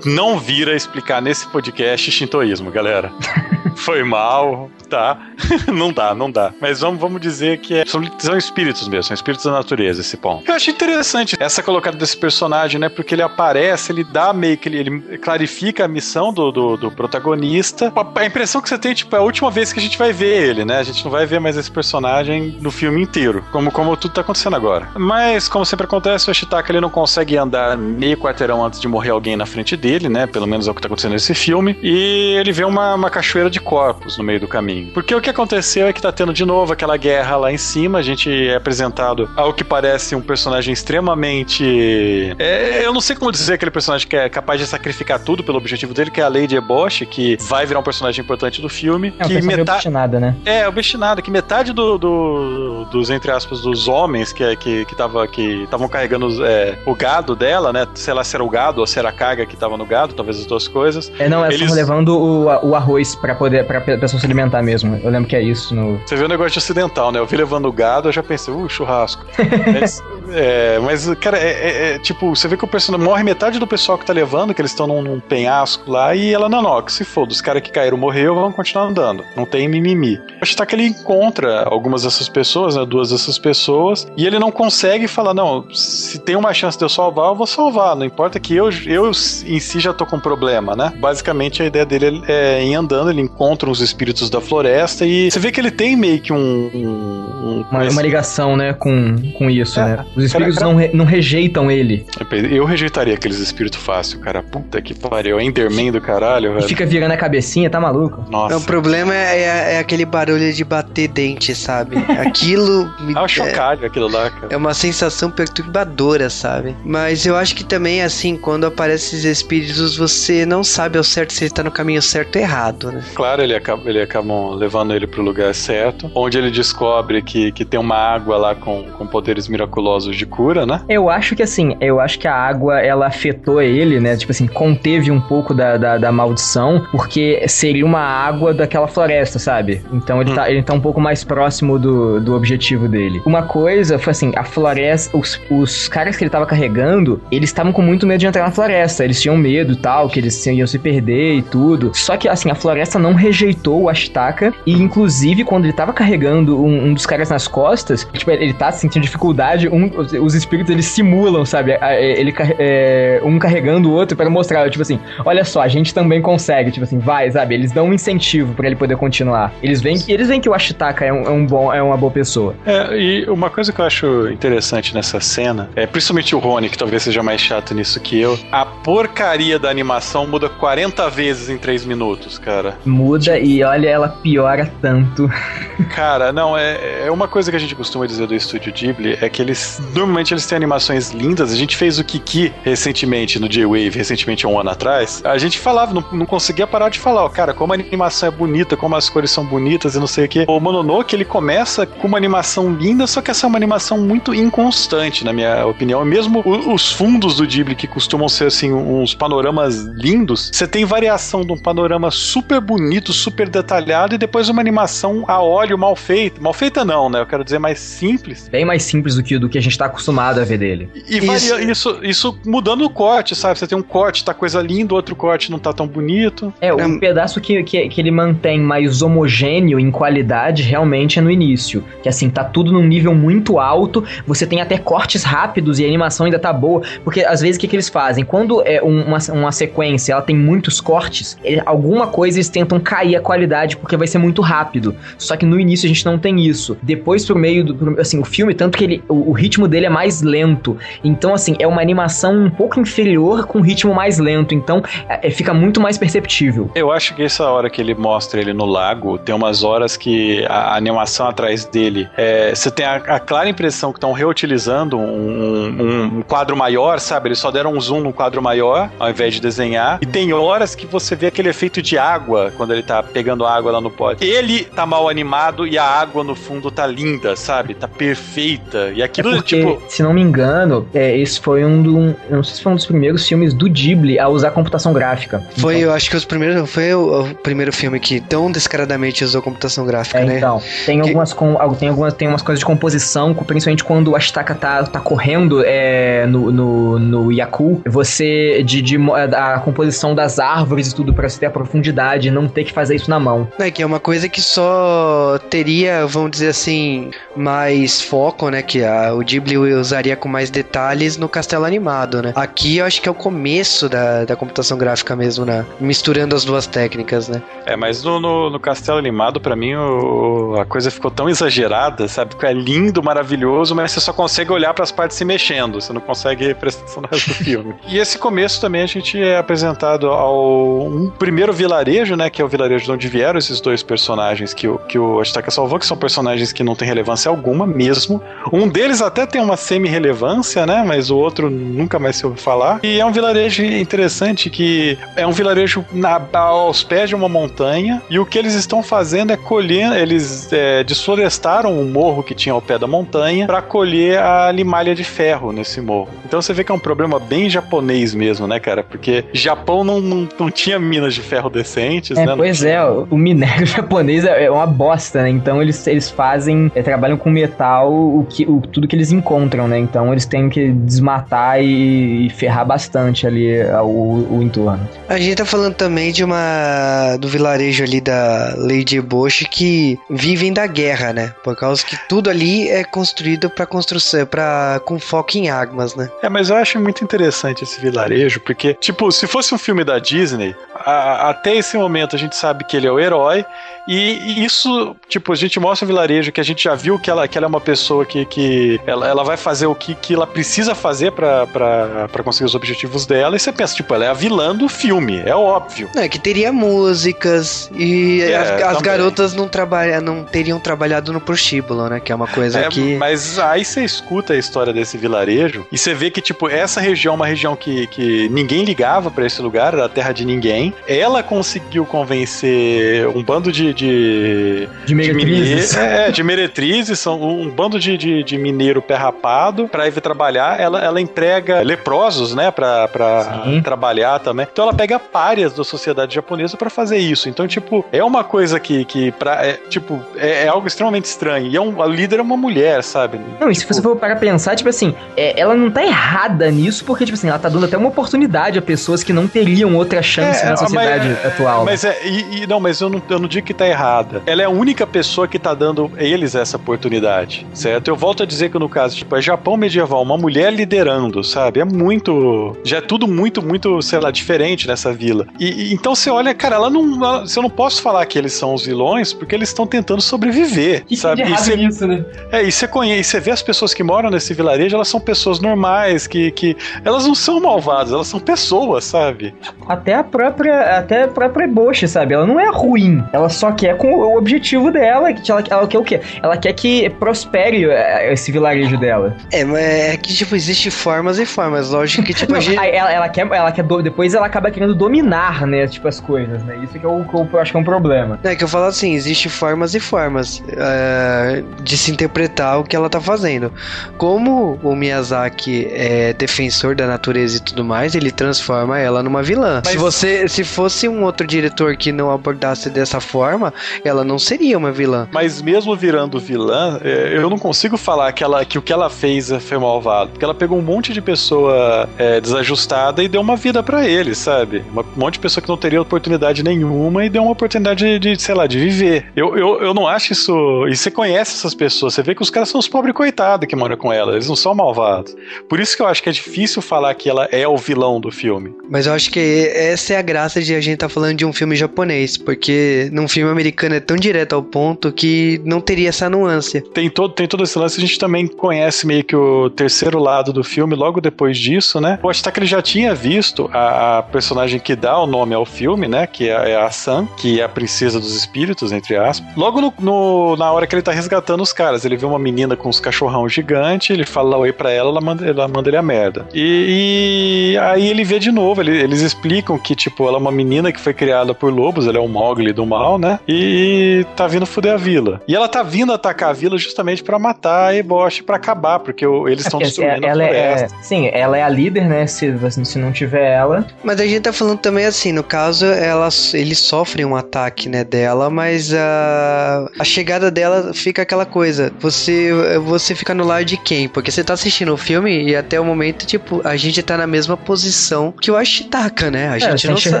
não vira explicar nesse podcast shintoísmo, galera. (laughs) Foi mal, tá? (laughs) não dá, não dá. Mas vamos, vamos dizer que é- são, espíritos mesmo, são espíritos da natureza esse ponto. Eu acho interessante essa colocada desse personagem, né? Porque ele aparece, ele dá meio que ele, ele clarifica a missão do, do, do protagonista. A, a impressão que você tem, tipo, é a última vez que a gente vai ver ele, né? A gente não vai ver mais esse personagem no filme inteiro, como, como tudo tá acontecendo agora. Mas, como sempre acontece, o Ashitaka ele não consegue andar meio quarteirão antes de morrer alguém na frente dele, né? Pelo menos é o que tá acontecendo nesse filme. E ele vê uma, uma cachoeira de corpos no meio do caminho. Porque o que aconteceu é que tá tendo de novo aquela guerra lá em cima. A gente é apresentado ao que parece um personagem extremamente. É, eu não sei como dizer aquele personagem que é capaz de sacrificar tudo pelo objetivo dele, que é a Lady Ebosch, que vai virar um personagem importante do filme. É que metade. obstinada, né? É, obstinado, que metade do, do- dos, entre aspas, dos homens que que que tava- que estavam carregando é, o gado dela, né? Sei lá se era o gado ou se era a carga que tava no gado, talvez as duas coisas. É, não, elas Eles- estão levando o, o arroz pra poder pra pe- pessoa se alimentar mesmo. Eu lembro que é isso no. Você vê o negócio de ocidental, né? Eu vi levando o gado, eu já pensei, uh, churrasco. (laughs) É, mas, cara, é, é, é, tipo, você vê que o personagem morre metade do pessoal que tá levando, que eles estão num, num, penhasco lá, e ela, não, não, que se for, os caras que caíram morreu, vão continuar andando. Não tem mimimi. Acho que tá que ele encontra algumas dessas pessoas, né, duas dessas pessoas, e ele não consegue falar, não, se tem uma chance de eu salvar, eu vou salvar. Não importa que eu, eu em si já tô com problema, né? Basicamente a ideia dele é em andando, ele encontra os espíritos da floresta e você vê que ele tem meio que um. um, um uma, uma, ligação, né, com, com isso, é, né? Os espíritos cara, cara, não, re, não rejeitam ele. Eu rejeitaria aqueles espíritos fácil, cara. Puta que pariu. Enderman do caralho, velho. E fica virando a cabecinha, tá maluco? Nossa. o problema é, é, é, aquele barulho de bater dente, sabe? (laughs) Aquilo. Me, é um chocalho aquilo lá, cara. É uma sensação perturbadora, sabe? Mas eu acho que também, assim, quando aparecem esses espíritos, você não sabe ao certo se ele tá no caminho certo ou errado, né? Claro, ele acaba, ele acabam levando ele pro lugar certo, onde ele descobre que, que tem uma água lá com, com poderes miraculosos de cura, né? Eu acho que assim, eu acho que a água ela afetou ele, né? Tipo assim, conteve um pouco da, da, da maldição, porque seria uma água daquela floresta, sabe? Então ele, hum. tá, ele tá um pouco mais próximo do, do objetivo dele. Uma coisa foi assim, a floresta, os, os caras que ele tava carregando, eles estavam com muito medo de entrar na floresta. Eles tinham medo e tal, que eles iam se perder e tudo. Só que assim, a floresta não rejeitou o Ashtaka e inclusive quando ele tava carregando um, um dos caras nas costas, tipo, ele tá sentindo dificuldade, um, os, os espíritos eles simulam, sabe? Ele é, um carregando o outro para mostrar, tipo assim, olha só, a gente também consegue, tipo assim, vai, sabe? Eles dão um incentivo para ele poder continuar. Eles veem eles veem que o Ashitaka é um, é um bom, é uma boa pessoa. É, e uma coisa que eu acho interessante nessa cena, é principalmente o Rony, que talvez seja mais chato nisso que eu, a porcaria da animação muda 40 vezes em 3 minutos, cara. Muda e olha, ela piora tanto. (laughs) Cara, não, é, é uma coisa que a gente costuma dizer do estúdio Ghibli, é que eles, normalmente eles têm animações lindas, a gente fez o Kiki recentemente no J-Wave, recentemente um ano atrás, a gente falava, não, não conseguia parar de falar, ó, cara, como a animação é bonita, como as cores são bonitas e não sei o que. O Mononoke, ele começa com uma animação linda, só que essa é uma animação muito inconstante, na minha opinião. Mesmo os fundos do Ghibli, que costumam ser, assim, uns panoramas lindos, você tem variação de um panorama super bonito, super detalhado, e depois uma animação a óleo mal feita. Mal feita não, né? Eu quero dizer mais simples. Bem mais simples do que, do que a gente tá acostumado a ver dele. E, e varia, isso, isso mudando o corte, sabe? Você tem um corte, tá coisa linda, outro corte não tá tão bonito. É, o um pedaço que, que, que ele mantém mais homogêneo em qualidade realmente é no início. Que assim, tá tudo num nível muito alto, você tem até cortes rápidos e a animação ainda tá boa. Porque às vezes o que, que eles fazem? Quando é uma, uma sequência ela tem muitos cortes, alguma coisa eles tentam cair a qualidade porque vai ser muito rápido. Só que no início a gente não tem isso. Depois, pro meio do. Assim, o filme, tanto que ele, o, o ritmo dele é mais lento. Então, assim, é uma animação um pouco inferior com um ritmo mais lento. Então, é, é, fica muito mais perceptível. Eu acho que essa hora que ele mostra ele no lago, tem umas horas que a animação atrás dele, é, você tem a, a, clara impressão que estão reutilizando um, um, um, quadro maior, sabe? Eles só deram um zoom no quadro maior, ao invés de desenhar. E tem horas que você vê aquele efeito de água, quando ele tá pegando água lá no pote. Ele tá mal animado e a água no fundo tá linda, sabe? Tá perfeita. E aquilo, é tipo. Se não me engano, é, esse foi um do. não sei se foi um dos primeiros filmes do Ghibli a usar computação gráfica. Foi, então, eu acho que os primeiros. Foi o, o, primeiro filme que tão descaradamente usou computação gráfica, é, né? Então, tem que... algumas, com, tem algumas. Tem umas coisas de composição, principalmente quando a Ashtaka tá, tá correndo é, no, no, no Yaku, você. De, de, a composição das árvores e tudo, pra você ter a profundidade, não ter que fazer isso na mão. É, que é uma coisa que só teria, vamos dizer assim, mais foco, né? Que a, o Ghibli usaria com mais detalhes no castelo animado, né? Aqui eu acho que é o começo da, da computação gráfica mesmo, né? Misturando as duas técnicas, né? É, mas no, no, no castelo animado, para mim, o, a coisa ficou tão exagerada, sabe? Que é lindo, maravilhoso, mas você só consegue olhar para as partes se mexendo, você não consegue prestar atenção no resto do filme. (laughs) e esse começo também a gente é apresentado ao um primeiro vilarejo, né? Que é o vilarejo de onde vieram esses dois personagens que o, que o Ashtaka salvou, que são personagens que não têm relevância alguma mesmo. Um deles até tem uma semi-relevância, né? Mas o outro nunca mais se ouve falar. E é um vilarejo interessante que é um vilarejo na, aos pés de uma montanha e o que eles estão fazendo é colher, eles é, desflorestaram o morro que tinha ao pé da montanha para colher a limalha de ferro nesse morro. Então você vê que é um problema bem japonês mesmo, né, cara? Porque Japão não, não, não tinha minas de ferro decentes, é, né? Pois é, o minério (laughs) japonês é uma bosta, né? Então eles, eles fazem, é, trabalham com metal, o que, o, tudo que eles encontram, né? Então eles têm que desmatar e, e ferrar bastante ali o, o entorno. A gente tá falando também de uma. do vilarejo ali da Lady Bush que vivem da guerra, né? Por causa que tudo ali é construído para construção, para com foco em armas, né? É, mas eu acho muito interessante esse vilarejo, porque, tipo, se fosse um filme da Disney, a, até esse momento a gente sabe que ele é o herói, e, isso, tipo, a gente mostra o vilarejo que a gente já viu que ela, que ela é uma pessoa que, que ela, ela vai fazer o que, que ela precisa fazer para conseguir os objetivos dela, e você pensa, tipo, ela é a vilã do filme, é óbvio. É, que teria músicas, e é, as, as garotas não, trabalha, não teriam trabalhado no prostíbulo, né? Que é uma coisa é, que. Mas aí você escuta a história desse vilarejo, e você vê que, tipo, essa região é uma região que, que ninguém ligava para esse lugar, era a terra de ninguém. Ela conseguiu convencer um bando de, de, de meretrizes. De (laughs) é, de meretrizes, são um bando de, de, de mineiro pé rapado pra ir trabalhar. Ela, ela emprega leprosos, né, pra, pra trabalhar também. Então ela pega párias da sociedade japonesa para fazer isso. Então, tipo, é uma coisa que, que pra, é, tipo, é, é, algo extremamente estranho. E é um, a líder é uma mulher, sabe? Não, e se tipo você for para pensar, tipo assim, é, ela não tá errada nisso, porque, tipo assim, ela tá dando até uma oportunidade a pessoas que não teriam outra chance é, na sociedade mas, atual. Mas é, e, e, não, mas eu não, eu não digo que tá errada. Ela é a única pessoa que tá dando eles essa oportunidade, certo? Eu volto a dizer que no caso, tipo, é Japão medieval, uma mulher liderando, sabe? É muito. Já é tudo muito, muito, sei lá, diferente nessa vila. E, e então você olha, cara, ela não. Ela, eu não posso falar que eles são os vilões porque eles estão tentando sobreviver, que sabe? Que de nisso, né? É, e você conhece, você vê as pessoas que moram nesse vilarejo, elas são pessoas normais, que, que elas não são malvadas, elas são pessoas, sabe? Até a própria, até a própria Bosch, sabe? Ela não é ruim, ela só quer com o objetivo dela, que ela, ela quer o quê? Ela quer que prospere é, esse vilarejo dela. É, mas é que, tipo, existe formas e formas, lógico que, tipo, não, a gente... ela, ela quer, ela quer, depois ela acaba querendo dominar, né, tipo, as coisas, né? Isso que eu, que eu acho que é um problema. É que eu falo assim, existe formas e formas uh, de se interpretar o que ela tá fazendo. Como o Miyazaki é defensor da natureza e tudo mais, ele transforma ela numa vilã. Mas... Se você, se fosse um outro diretor que não abordasse dessa forma, ela não seria uma vilã. Mas mesmo virando vilã, é, eu não consigo falar que, ela, que o que ela fez foi malvado. Porque ela pegou um monte de pessoa é, desajustada e deu uma vida para ele, sabe? Um monte de pessoa que não teria oportunidade nenhuma e deu uma oportunidade de, de sei lá, de viver. Eu, eu, eu não acho isso. E você conhece essas pessoas, você vê que os caras são os pobres coitados que moram com ela, eles não são malvados. Por isso que eu acho que é difícil falar que ela é o vilão do filme. Mas eu acho que essa é a graça de a gente estar tá falando de um filme japonês, porque num filme americano é tão direto ao ponto que não teria essa nuance. Tem todo, tem todo esse lance, a gente também conhece meio que o terceiro lado do filme logo depois disso, né? Que ele já tinha visto a, a personagem que dá o nome ao filme, né? Que é, é a Sam, que é a princesa dos espíritos, entre aspas. Logo no, no, na hora que ele tá resgatando os caras, ele vê uma menina com uns cachorrão gigante, ele fala oi pra ela, ela manda, ela manda ele a merda. E, e aí ele vê de novo, ele, eles explicam que, tipo, ela uma menina que foi criada por lobos, ela é o Mogli do mal, né? E tá vindo foder a vila. E ela tá vindo atacar a vila justamente para matar a Eboshi, para acabar, porque eles estão é, destruindo ela a é, floresta. É, sim, ela é a líder, né? Se, se não tiver ela. Mas a gente tá falando também assim, no caso, ela, eles sofrem um ataque, né, dela, mas a, a chegada dela fica aquela coisa. Você, você fica no lar de quem? Porque você tá assistindo o filme e até o momento, tipo, a gente tá na mesma posição que o Ashitaka, né? A é, gente não enxerga,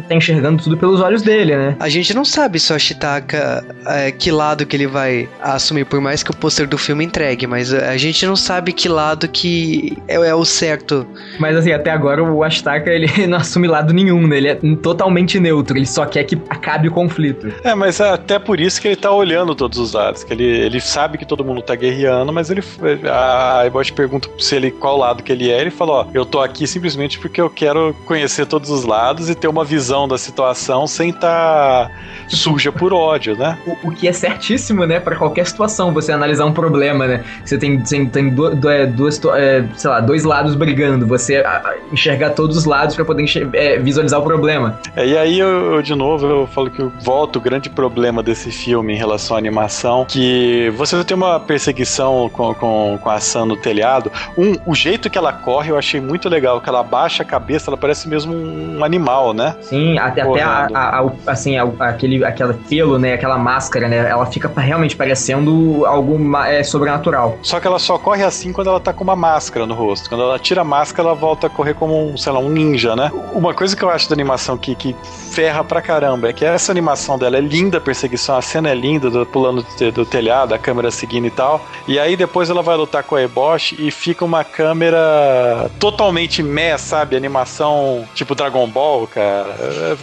tá enxergando tudo pelos olhos dele, né? A gente não sabe se o Ashitaka, é, que lado que ele vai assumir, por mais que o pôster do filme entregue, mas a gente não sabe que lado que é, é o certo. Mas assim, até agora o Ashitaka, ele (laughs) não assume lado nenhum, né? Ele é totalmente neutro, ele só quer que acabe o conflito. É, mas é até por isso que ele tá olhando todos os lados, que ele, ele sabe que todo mundo tá guerreando, mas ele a Ebote pergunta se ele qual lado que ele é, ele fala, ó, eu tô aqui simplesmente porque eu quero conhecer todos os lados e ter uma visão da situação sem estar tá suja por ódio, né? O, o, que é certíssimo, né, para qualquer situação, você analisar um problema, né? Você tem, tem, tem do, do, é, duas, é, sei lá, dois lados brigando, você a, enxergar todos os lados para poder é, visualizar o problema. É, e aí eu, eu, de novo, eu falo que eu volto o grande problema desse filme em relação à animação, que você tem uma perseguição com, com, com a Sam no telhado, um, o jeito que ela corre eu achei muito legal, que ela baixa a cabeça, ela parece mesmo um animal, né? Sim, até, até a, a, a, assim, aquele, aquele pelo, né? Aquela máscara, né? Ela fica realmente parecendo algo é, sobrenatural. Só que ela só corre assim quando ela tá com uma máscara no rosto. Quando ela tira a máscara, ela volta a correr como um, sei lá, um ninja, né? Uma coisa que eu acho da animação que, que ferra pra caramba é que essa animação dela é linda, a perseguição, a cena é linda, do, pulando do, do telhado, a câmera seguindo e tal. E aí depois ela vai lutar com a Ebosh e fica uma câmera totalmente meh, sabe? Animação tipo Dragon Ball, cara. É,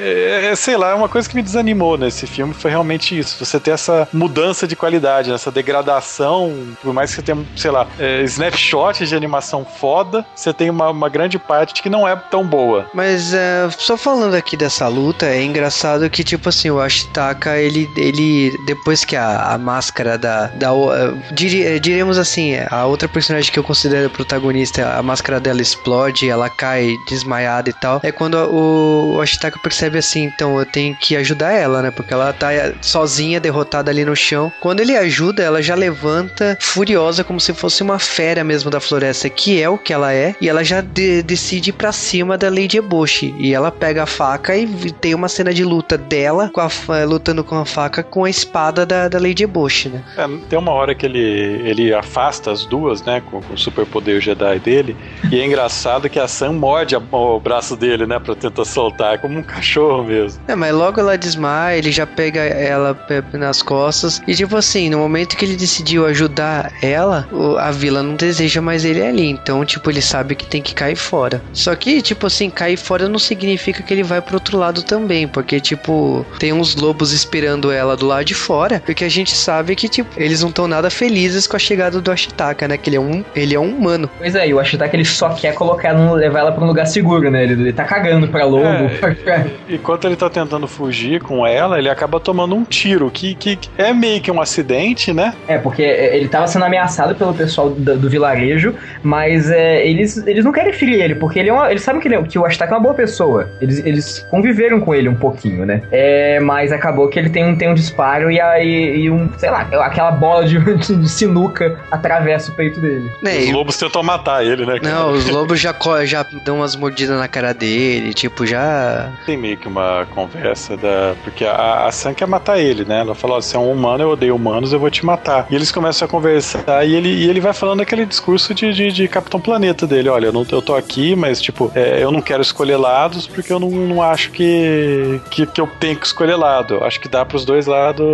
é, é, sei lá, é uma coisa que me desanimou nesse filme. Foi realmente isso. Você ter essa mudança de qualidade, essa degradação, por mais que você tenha, sei lá, é, snapshots de animação foda, você tem uma, uma grande parte que não é tão boa. Mas uh, só falando aqui dessa luta, é engraçado que, tipo assim, o Ashitaka, ele, ele depois que a, a máscara da. da uh, dir, diremos assim, a outra personagem que eu considero protagonista, a máscara dela explode, ela cai desmaiada e tal, é quando o, o Ashitaka percebe assim, então eu tenho que ajudar ela, né? Porque ela tá sozinha, derrotada ali no chão. Quando ele ajuda, ela já levanta furiosa, como se fosse uma fera mesmo da floresta, que é o que ela é, e ela já de, decide ir pra cima da Lady Eboshi. E ela pega a faca e tem uma cena de luta dela com a, lutando com a faca com a espada da, da Lady Eboshi, né? É, tem uma hora que ele, ele afasta as duas, né? Com, com o superpoder Jedi dele. e é engraçado que a Sam morde a, o braço dele, né? Pra tentar soltar. É como um cachorro mesmo. É, mas logo ela desmaia, ele já pega ela nas costas. E tipo assim, no momento que ele decidiu ajudar ela, a vila não deseja mais ele ali. Então, tipo, ele sabe que tem que cair fora. Só que, tipo assim, cair fora não significa que ele vai pro outro lado também. Porque, tipo, tem uns lobos esperando ela do lado de fora. Porque a gente sabe que, tipo, eles não estão nada felizes com a chegada do Ashitaka, né? Que ele é um, ele é um humano. Pois é, e o Ashitaka ele só quer colocar, levar ela pra um lugar seguro, né? Ele, ele tá cagando pra lobo. É, (laughs) enquanto ele tá tentando fugir com ela, ele acaba tomando um tiro, que, que é meio que um acidente, né? É, porque ele tava sendo ameaçado pelo pessoal do, do vilarejo, mas é, eles, eles não querem ferir ele, porque ele é uma, eles sabem que, ele, é, que o Ashitaka é uma boa pessoa. Eles, eles conviveram com ele um pouquinho, né? É, mas acabou que ele tem um, tem um disparo e aí e um, sei lá, aquela bola (laughs) de, de sinuca atravessa o peito dele. É, os lobos tentam matar ele, né? Não, os lobos já, já dão umas mordidas na cara dele, tipo, já. Tem meio que uma conversa da. Porque a, a Sam quer matar ele, né? Ela fala: você é um humano, eu odeio humanos, eu vou te matar. E eles começam a conversar e ele, e ele vai falando aquele discurso de, de, de Capitão Planeta dele: olha, eu, não, eu tô aqui, mas, tipo, é, eu não quero escolher lados porque eu não, não acho que, que, que eu tenho que escolher lado. Eu acho que dá pros dois lados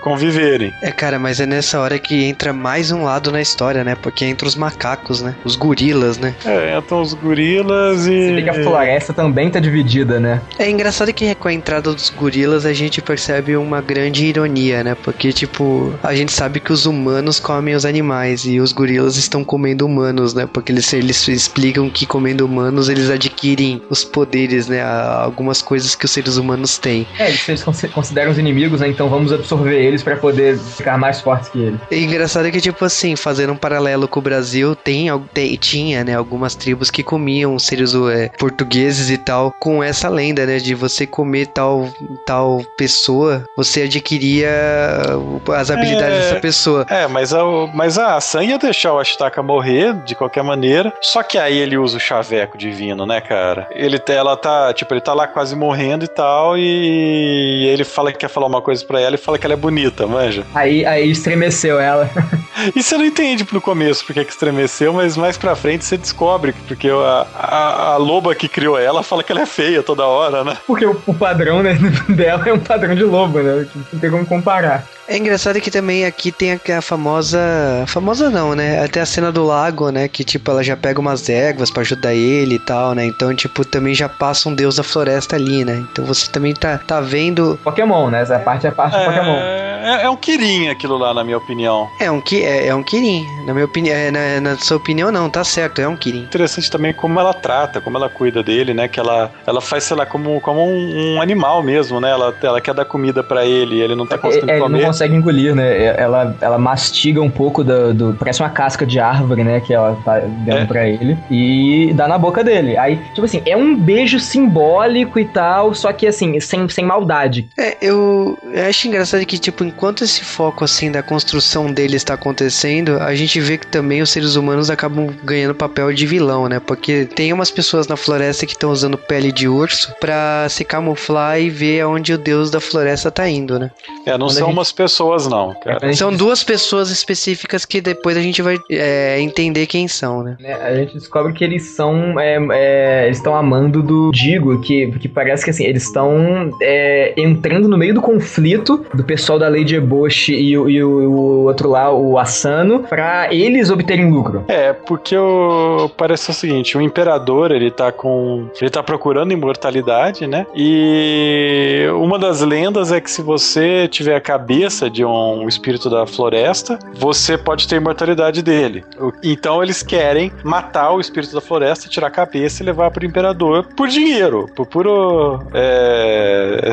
conviverem. É, cara, mas é nessa hora que entra mais um lado na história, né? Porque entra os macacos, né? Os gorilas, né? É, entram os gorilas e. Você vê que a floresta também tá dividida, né? É engraçado que com a entrada dos gorilas a gente percebe uma grande ironia, né? Porque, tipo, a gente sabe que os humanos comem os animais e os gorilas estão comendo humanos, né? Porque eles, eles explicam que comendo humanos eles adquirem os poderes, né? Algumas coisas que os seres humanos têm. É, eles consideram os inimigos, né? Então vamos absorver eles para poder ficar mais fortes que eles. E engraçado é que, tipo assim, fazendo um paralelo com o Brasil, tem, tem tinha, né? Algumas tribos que comiam seres é, portugueses e tal, com essa lenda, né? De você comer tal, tal pessoa, você adquiria as habilidades é, dessa pessoa. É, mas a, mas a Sam ia deixar o Ashtaka morrer de qualquer maneira. Só que aí ele usa o chaveco divino, né, cara? Ele, ela tá, tipo, ele tá lá quase morrendo e tal, e ele fala que quer falar uma coisa pra ela e fala que ela é bonita, manja. Aí, aí estremeceu ela. (laughs) e você não entende no começo porque que estremeceu, mas mais pra frente você descobre, porque a, a, a loba que criou ela fala que ela é feia toda hora, né? Porque o, o padrão né, (laughs) dela é um padrão de lobo, né? Não tem como comparar. É engraçado que também aqui tem a, a famosa. Famosa não, né? Até a cena do lago, né? Que tipo, ela já pega umas éguas para ajudar ele e tal, né? Então, tipo, também já passa um deus da floresta ali, né? Então você também tá, tá vendo. Pokémon, né? Essa parte é a parte é, do Pokémon. É, é um Kirin aquilo lá, na minha opinião. É um, é, é um Kirin. Na minha opinião. É, na, na, sua opinião, não, tá certo, é um Kirin. Interessante também como ela trata, como ela cuida dele, né? Que ela, ela faz, sei lá, como, como um, um animal mesmo, né? Ela, ela quer dar comida para ele, ele não tá conseguindo é, comer. Não consegue engolir, né? Ela, ela mastiga um pouco do, do, Parece uma casca de árvore, né? Que ela tá dando é. pra ele. E dá na boca dele. Aí, tipo assim, é um beijo simbólico e tal, só que assim, sem, sem maldade. É, eu, eu acho engraçado que, tipo, enquanto esse foco assim da construção dele está acontecendo, a gente vê que também os seres humanos acabam ganhando papel de vilão, né? Porque tem umas pessoas na floresta que estão usando pele de urso para se camuflar e ver aonde o deus da floresta tá indo, né? É, não Quando são gente- umas pessoas, não, cara. São duas pessoas específicas que depois a gente vai é, entender quem são, né? né, a gente descobre que eles são. é, é, eles estão amando do Digo, que, que parece que assim, eles estão é, entrando no meio do conflito do pessoal da Lady Eboshi e, o- e o, o outro lá, o Asano, pra eles obterem lucro. É, porque o, parece o seguinte, o imperador, ele tá com, ele tá procurando imortalidade, né? E uma das lendas é que se você tiver a cabeça de um espírito da floresta, você pode ter a imortalidade dele. Então eles querem matar o espírito da floresta, tirar a cabeça e levar pro imperador por dinheiro, por puro é,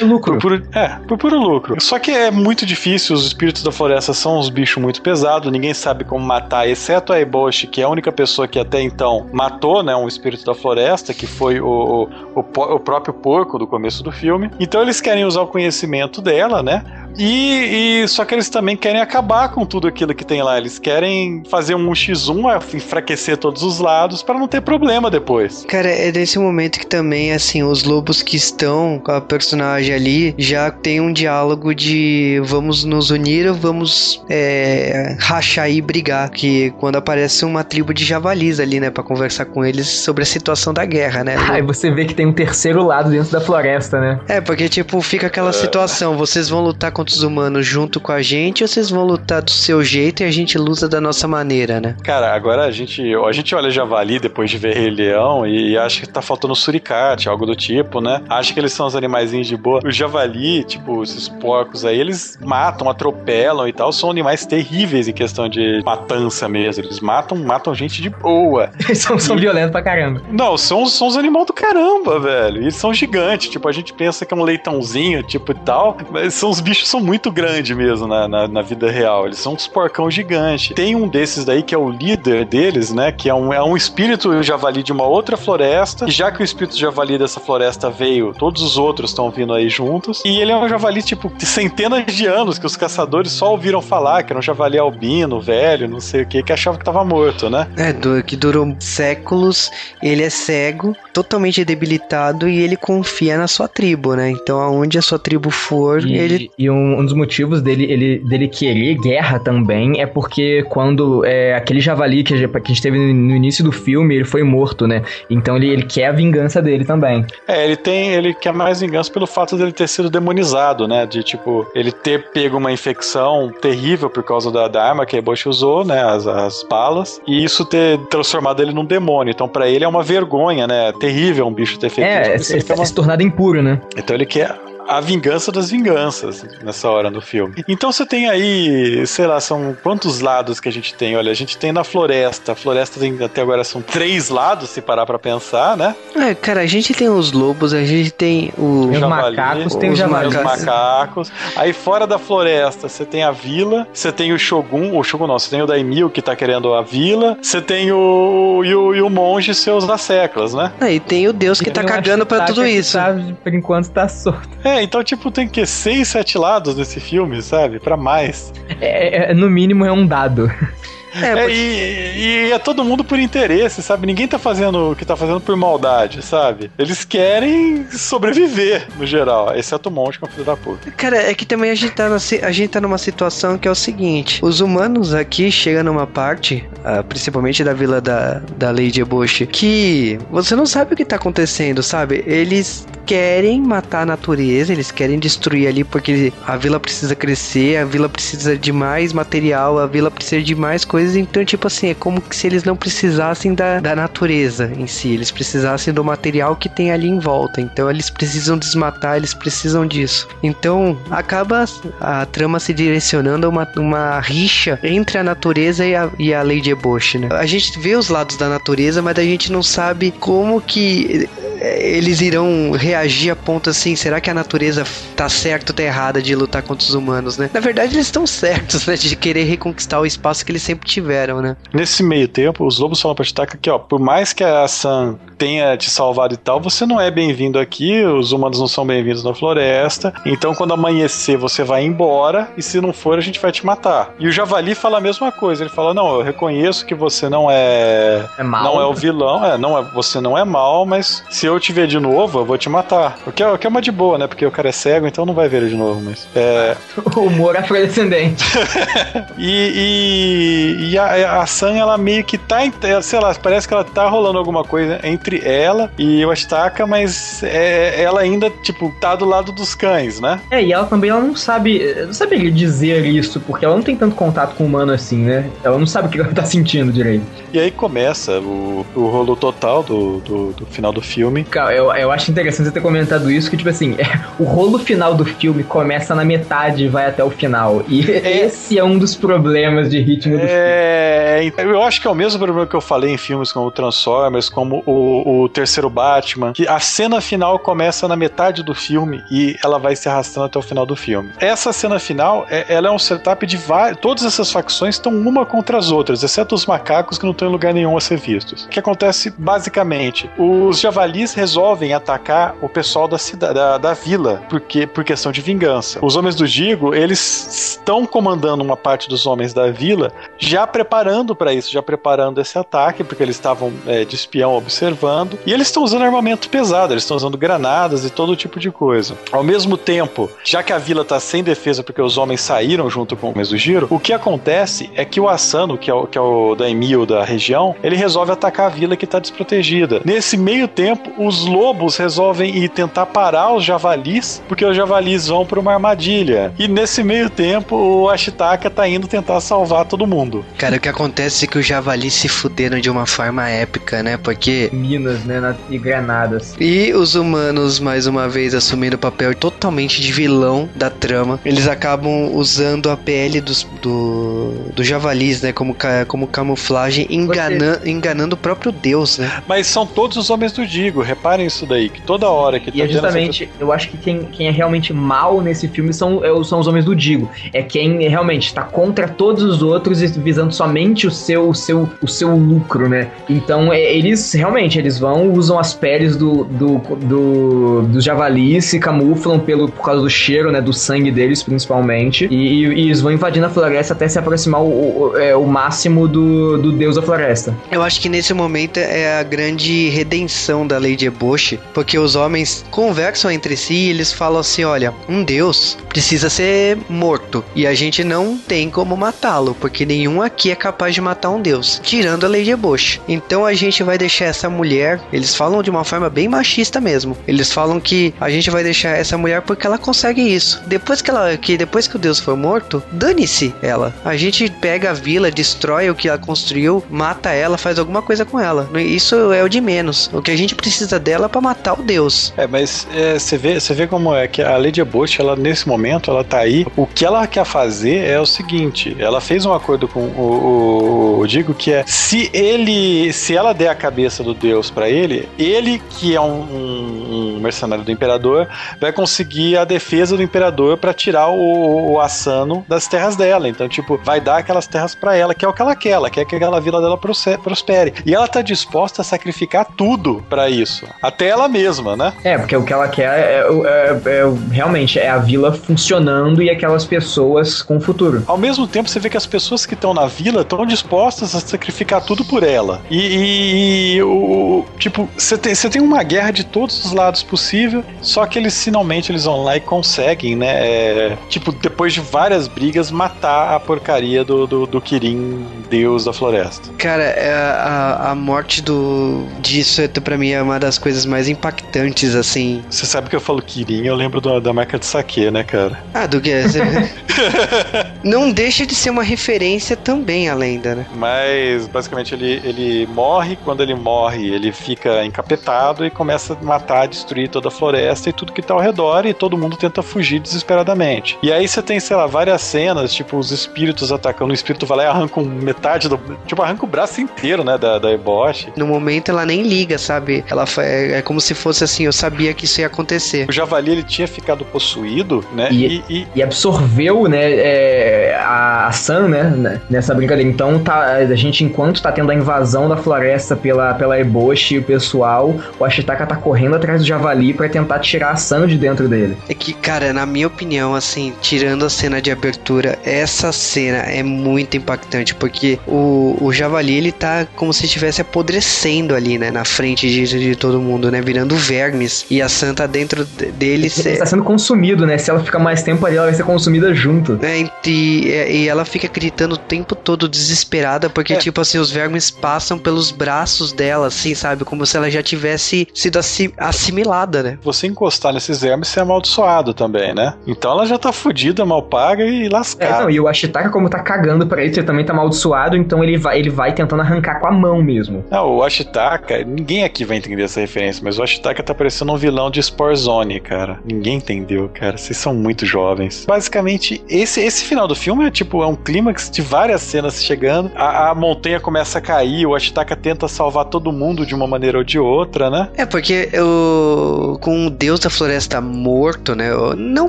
é, Lucro. por puro, é, por puro lucro. Só que é muito difícil, os espíritos da floresta são uns bichos muito pesados, ninguém sabe como matar, exceto a Eboshi, que é a única pessoa que até então matou, né, um espírito da floresta, que foi o, o, o o próprio porco do começo do filme. Então eles querem usar o conhecimento dela, né? E, e- só que eles também querem acabar com tudo aquilo que tem lá. Eles querem fazer um X1, a- enfraquecer todos os lados para não ter problema depois. Cara, é nesse momento que também, assim, os lobos que estão com a personagem ali já tem um diálogo de vamos nos unir ou vamos é, rachar e brigar. Que quando aparece uma tribo de javalis ali, né, Pra conversar com eles sobre a situação da guerra, né? Aí você vê que tem um terceiro lado dentro da floresta, né? É, porque, tipo, fica aquela situação: vocês vão lutar contra os humanos junto com a gente ou vocês vão lutar do seu jeito e a gente luta da nossa maneira, né? Cara, agora a gente, a gente olha javali depois de ver Rei Leão e acha que tá faltando suricate, algo do tipo, né? Acha que eles são os animaizinhos de boa. O javali, tipo, esses porcos aí, eles matam, atropelam e tal, são animais terríveis em questão de matança mesmo. Eles matam, matam gente de boa. (laughs) Eles são, são violentos pra caramba. Não, são, são os animais do caramba, velho. E eles são gigantes. Tipo, a gente pensa que é um leitãozinho, tipo e tal. Mas são, os bichos são muito grandes mesmo na, na, na vida real. Eles são uns porcão gigantes. Tem um desses daí que é o líder deles, né? Que é um, é um espírito javali de uma outra floresta. E já que o espírito javali dessa floresta veio, todos os outros estão vindo aí juntos. E ele é um javali, tipo, de centenas de anos que os caçadores só ouviram falar, que era um javali albino, velho, não sei o que, que achavam que tava morto, né? É, que durou séculos, ele é cego, totalmente debilitado e ele confia na sua tribo, né? Então aonde a sua tribo for, E, ele. e um, um dos motivos dele, ele, dele querer guerra também é porque quando é, aquele javali que a, gente, que a gente teve no início do filme, ele foi morto, né? Então ele, ele quer a vingança dele também. É, ele tem. Ele quer mais vingança pelo fato dele ter sido demonizado, né? De tipo, ele ter pego uma infecção terrível por causa da, da arma que a Eboshi usou, né? As, as balas. E isso ter transformado ele num demônio. Então, pra ele é uma vergonha, né? Terrível um bicho ter feito É, isso. Ele quer uma- se tornado impuro, né? Então ele quer a vingança das vinganças nessa hora do filme. Então você tem aí, sei lá, são quantos lados que a gente tem? Olha, a gente tem na floresta. A floresta tem até agora são três lados, se parar pra pensar, né? É, cara, a gente tem os lobos, a gente tem o. Os javali, macacos, tem os os macacos. Aí fora da floresta, você tem a vila, você tem o Shogun, o Shogun não, você tem o Daimyo que tá querendo a vila, você tem o e o, e o monge e seus das seclas, né? Aí tem o Deus que tá Eu acho cagando pra Taka tudo isso. Tá, por enquanto tá solto. É, então tipo tem que seis, sete lados nesse filme, sabe? Pra mais. É, é- no mínimo é um dado. (laughs) É, É, porque- e, e é todo mundo por interesse, sabe? Ninguém tá fazendo o que tá fazendo por maldade, sabe? Eles querem sobreviver, no geral. Exceto o monge, que é um filho da puta. Cara, é que também a gente, tá na, a gente tá numa situação que é o seguinte: os humanos aqui chegam numa parte, ah, principalmente da vila da, da Lady Eboshi, que você não sabe o que tá acontecendo, sabe? Eles querem matar a natureza, eles querem destruir ali porque a vila precisa crescer, a vila precisa de mais material, a vila precisa de mais coisas. Então, tipo assim, é como se eles não precisassem da, da natureza em si, eles precisassem do material que tem ali em volta. Então, eles precisam desmatar, eles precisam disso. Então, acaba a trama se direcionando a uma, uma rixa entre a natureza e a, e a Lady Eboshi, né? A gente vê os lados da natureza, mas a gente não sabe como que é, eles irão reagir a ponto assim, será que a natureza tá certa ou tá errada de lutar contra os humanos, né? Na verdade, eles estão certos, (laughs) né? De querer reconquistar o espaço que eles sempre tiveram, né? Nesse meio tempo, os lobos falam pra Chitaka que, ó, por mais que a Sam tenha te salvado e tal, você não é bem-vindo aqui, os humanos não são bem-vindos na floresta, então quando amanhecer você vai embora, e se não for, a gente vai te matar. E o Javali fala a mesma coisa, ele fala, não, eu reconheço que você não é... É mal. Não é o vilão, é, não é, você não é mal, mas se eu te ver de novo, eu vou te matar. O que é, o que é uma de boa, né? Porque o cara é cego, então não vai ver ele de novo, mas... É... (laughs) O humor afrodescendente. (laughs) e, e, e a, a Sam, ela meio que tá, sei lá, parece que ela tá rolando alguma coisa entre ela e o Astaka, mas é, ela ainda, tipo, tá do lado dos cães, né? É, e ela também ela não sabe. Não saberia dizer isso, porque ela não tem tanto contato com o humano assim, né? Ela não sabe o que ela tá (laughs) sentindo direito. E aí começa o, o rolo total do, do, do final do filme. Cara, eu, eu acho interessante você ter comentado isso, que, tipo assim, (laughs) o rolo final do filme começa na metade e vai até o final. E esse é um dos problemas de ritmo do filme. É, então, eu acho que é o mesmo problema que eu falei em filmes como Transformers, como o, o terceiro Batman, que a cena final começa na metade do filme e ela vai se arrastando até o final do filme. Essa cena final, é- ela é um setup de várias. Todas essas facções estão uma contra as outras, exceto os macacos que não estão em lugar nenhum a ser vistos. O que acontece basicamente? Os javalis resolvem atacar o pessoal da cidade, da, da vila, porque por questão de vingança. Os homens do Digo, eles estão comandando uma parte dos homens da vila, já preparando para isso, já preparando esse ataque, porque eles estavam é, de espião observando. E eles estão usando armamento pesado, eles estão usando granadas e todo tipo de coisa. Ao mesmo tempo, já que a vila está sem defesa porque os homens saíram junto com o Mesugiro, o que acontece é que o Asano, que é o, que é o daimyo da região, ele resolve atacar a vila que está desprotegida. Nesse meio tempo, os lobos resolvem ir tentar parar os javalis, porque os javalis vão para uma armadilha. E nesse meio tempo, o Ashitaka tá indo tentar salvar todo mundo. Cara, o que acontece é que os javalis se fuderam de uma forma épica, né? Porque Minas, né? E granadas. E os humanos, mais uma vez, assumindo o papel totalmente de vilão da trama. Eles acabam usando a pele dos, do, do javalis, né? Como, como camuflagem, engana, enganando o próprio Deus, né? Mas são todos os homens do Digo, reparem isso daí, que toda hora que E é tendo essa- justamente, eu acho que quem, quem é realmente mal nesse filme são, é são os homens do Digo. É quem realmente está contra todos os outros e visando somente o seu, o seu, o seu lucro, né? Então, é, eles realmente, eles vão, usam as peles do, do, do, dos javalis, se camuflam pelo, por causa do cheiro, né? Do sangue deles, principalmente. E, e eles vão invadindo a floresta até se aproximar o, o, é, o máximo do, do deus da floresta. Eu acho que nesse momento é a grande redenção da Lady Eboshi, porque os homens conversam entre si e eles falam assim: olha, um deus precisa ser morto e a gente não tem como matá-lo, porque nenhum aqui é capaz de matar um deus, tirando a Lady Eboshi. Então a gente vai deixar essa mulher, eles falam de uma forma bem machista mesmo. Eles falam que a gente vai deixar essa mulher porque ela consegue isso. Depois que ela que depois que o deus for morto, dane-se ela. A gente pega a vila, destrói o que ela construiu, mata ela, faz alguma coisa com ela. Isso é o de menos. O que a gente precisa dela é pra matar o deus. É, mas é, você vê, você vê como é que a Lady Bush, ela nesse momento, ela tá aí. O que ela quer fazer é o seguinte: ela fez um acordo com o, o, o Digo que é se ele, se ela der a cabeça do Deus pra ele, ele que é um, um- um mercenário do Imperador vai conseguir a defesa do Imperador pra tirar o, o Asano das terras dela. Então, tipo, vai dar aquelas terras pra ela, que é o que ela quer. Ela quer que aquela vila dela prospere. E ela tá disposta a sacrificar tudo pra isso, até ela mesma, né? É, porque o que ela quer é, o- é- é o- realmente é a vila funcionando e aquelas pessoas com futuro. Ao mesmo tempo, você vê que as pessoas que estão na vila estão dispostas a sacrificar tudo por ela. E, e- e o tipo, você tem, tem uma guerra de todos os lados possível, só que eles finalmente eles vão lá e conseguem, né? é, tipo, depois de várias brigas, matar a porcaria do, do, do Kirin, deus da floresta. Cara, é a, a morte do disso é, pra mim é uma das coisas mais impactantes, assim. Você sabe que eu falo Kirin, eu lembro da, da marca de saque, né, cara? Ah, do que? (laughs) Não deixa de ser uma referência também à lenda, né? Mas basicamente ele, ele morre, quando ele morre, ele fica encapetado e começa a matar, destruir toda a floresta e tudo que tá ao redor, e todo mundo tenta fugir desesperadamente. E aí você tem, sei lá, várias cenas, tipo, os espíritos atacando, o espírito vai lá e arranca metade do. Tipo, arranca o braço inteiro, né, da, da Eboshi. No momento ela nem liga, sabe? Ela É, é, como se fosse assim, eu sabia que isso ia acontecer. O javali ele tinha ficado possuído, né? E, e, e absorveu, né, é, a, a Sam, né, nessa brincadeira. Então tá, a gente, enquanto tá tendo a invasão da floresta pela, pela Eboshi e o pessoal, o Ashitaka tá correndo atrás do javali para tentar tirar a de dentro dele. É que, cara, na minha opinião, assim, tirando a cena de abertura, essa cena é muito impactante, porque o, o javali, ele tá como se estivesse apodrecendo ali, né, na frente de, de todo mundo, né, virando vermes, e a Sam tá dentro dele. Ele tá sendo consumido, né, se ela ficar mais tempo ali, ela vai ser consumida junto. É, e, e ela fica gritando o tempo todo desesperada, porque, é. tipo assim, os vermes passam pelos braços dela, assim, sabe, como se ela já tivesse sido assimilada, né. Você encostar nesses vermes, você é amaldiçoado também, né? Então ela já tá fodida, mal paga e lascada. É, não, e o Ashitaka, como tá cagando pra ele, ele também tá amaldiçoado, então ele vai, ele vai tentando arrancar com a mão mesmo. Não, o Ashitaka, ninguém aqui vai entender essa referência, mas o Ashitaka tá parecendo um vilão de Spore Zone, cara. Ninguém entendeu, cara. Vocês são muito jovens. Basicamente, esse, esse final do filme é tipo, é um clímax de várias cenas chegando. A, a montanha começa a cair, o Ashitaka tenta salvar todo mundo de uma maneira ou de outra, né? É, porque o, com o Deus da Floresta morto, né? Não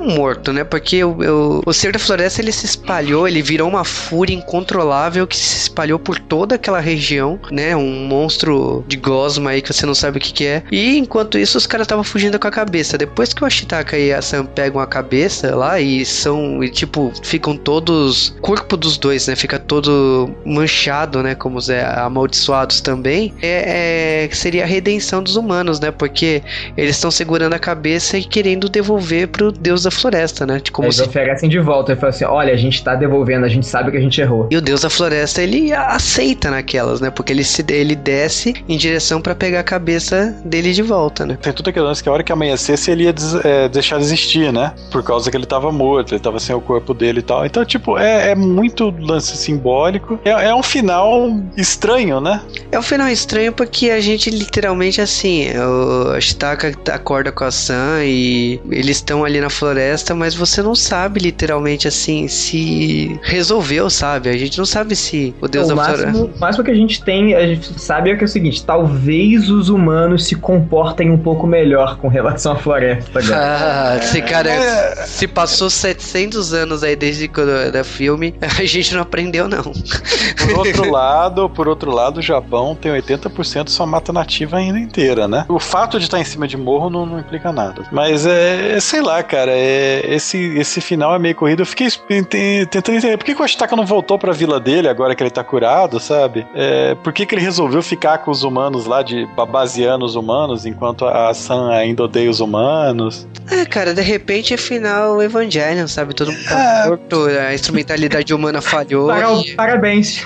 morto, né? Porque o, o, o ser da floresta ele se espalhou, ele virou uma fúria incontrolável que se espalhou por toda aquela região, né? Um monstro de gosma aí que você não sabe o que, que é. E enquanto isso, os caras estavam fugindo com a cabeça. Depois que o Ashitaka e a Sam pegam a cabeça lá e são, e, tipo, ficam todos. Corpo dos dois, né? Fica todo manchado, né? Como os é, amaldiçoados também. É, é, seria a redenção dos humanos, né? Porque eles estão segurando a cabeça e querendo devolver pro deus da floresta, né? Como eles se... oferecem de volta e falam assim: olha, a gente tá devolvendo, a gente sabe que a gente errou. E o deus da floresta, ele aceita naquelas, né? Porque ele, se, ele desce em direção para pegar a cabeça dele de volta, né? Tem tudo aquele lance que a hora que amanhecesse ele ia des, é, deixar de existir, né? Por causa que ele tava morto, ele tava sem o corpo dele e tal. Então, tipo, é, é muito lance simbólico. É, é, um final estranho, né? É um final estranho porque a gente literalmente, assim, o Ashitaka acorda com a Sam e eles estão ali na floresta, mas você não sabe literalmente assim se resolveu, sabe? A gente não sabe se o Deus o da máximo, floresta. O máximo que a gente tem, a gente sabe é que é o seguinte: talvez os humanos se comportem um pouco melhor com relação à floresta. (laughs) Ah, esse cara é. se passou 700 anos aí desde quando era filme, a gente não aprendeu, não. Por outro (laughs) lado, por outro lado, o Japão tem 80% de sua mata nativa ainda inteira, né? O fato de estar em cima de morro não, não implica nada. Mas é, sei lá, cara, é, esse, esse final é meio corrido. Eu fiquei tentando entender por que, que o Ashitaka não voltou pra vila dele agora que ele tá curado, sabe? É, por que, que ele resolveu ficar com os humanos lá, de babaseando os humanos, enquanto a Sam ainda odeia os humanos? É, cara, de repente é final Evangelion, sabe? Todo mundo tá é... morto, a instrumentalidade humana falhou. E... Parabéns.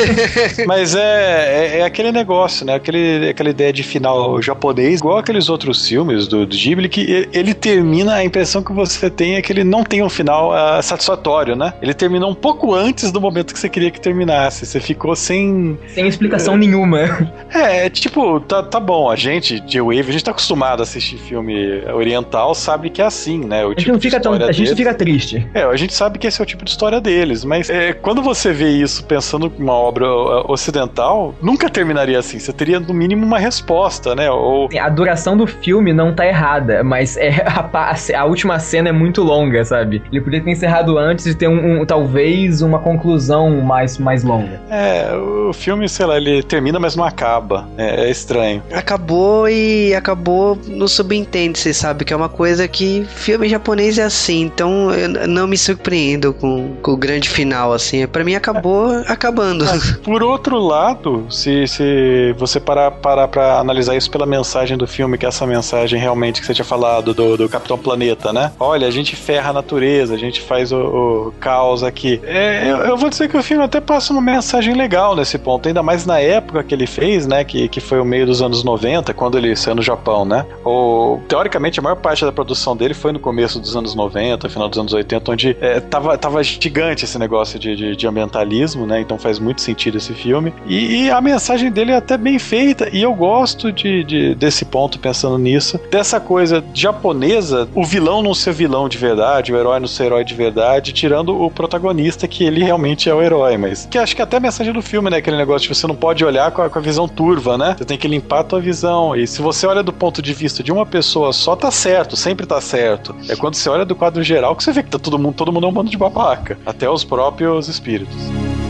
(laughs) Mas é, é, é, aquele negócio, né? Aquele, aquela ideia de final japonês, igual aqueles outros filmes do, do Ghibli, que ele termina, a impressão que você tem é que ele não tem um final uh, satisfatório, né? Ele terminou um pouco antes do momento que você queria que terminasse. Você ficou sem. Sem explicação uh, nenhuma. (laughs) É, tipo, tá, tá bom, a gente, de Wave, a gente tá acostumado a assistir filme oriental, sabe que é assim, né? O a gente tipo não fica tão. A gente fica triste. É, a gente sabe que esse é o tipo de história deles, mas é, quando você vê isso pensando em uma obra ocidental, nunca terminaria assim. Você teria, no mínimo, uma resposta, né? Ou... A duração do filme não tá errada, mas é (laughs) a, a, última cena é muito longa, sabe? Ele poderia ter encerrado antes e ter um, um, talvez uma conclusão mais, mais longa. É, o filme, sei lá, ele termina, mas não acaba. É, é estranho. Acabou e acabou no subentende, você sabe? Que é uma coisa que filme japonês é assim, então eu não me surpreendo com, com o grande final, assim. Para mim acabou acabando. Por outro lado, se, se você parar, parar pra analisar isso pela mensagem do filme, que é essa mensagem realmente que você tinha falado do, do Capitão Planeta, né? Olha, a gente ferra a natureza, a gente faz o, o caos aqui. É, eu, eu, vou dizer que o filme até passa uma mensagem legal nesse ponto, ainda mais na época que ele fez, né? Que, que foi o meio dos anos 90, quando ele saiu no Japão, né? O, teoricamente, a maior parte da produção dele foi no começo dos anos 90, final dos anos 80, onde é, tava, tava gigante esse negócio de, de, de ambientalismo, né? Então faz muito sentido esse filme. E, e, a mensagem dele é até bem feita. E eu gosto de, de, desse ponto, pensando nisso, dessa coisa japonesa, o vilão não ser vilão de verdade, o herói não ser herói de verdade, tirando o protagonista, que ele realmente é o herói. Mas que acho que até a mensagem do filme, né? Aquele negócio de você não pode olhar com a, com a visão turva, né? Você tem que limpar a tua visão. E se você olha do ponto de vista de uma pessoa só, tá certo, sempre tá certo. É quando você olha do quadro geral que você vê que tá todo mundo, todo mundo é um bando de babaca. Até os próprios espíritos espíritos.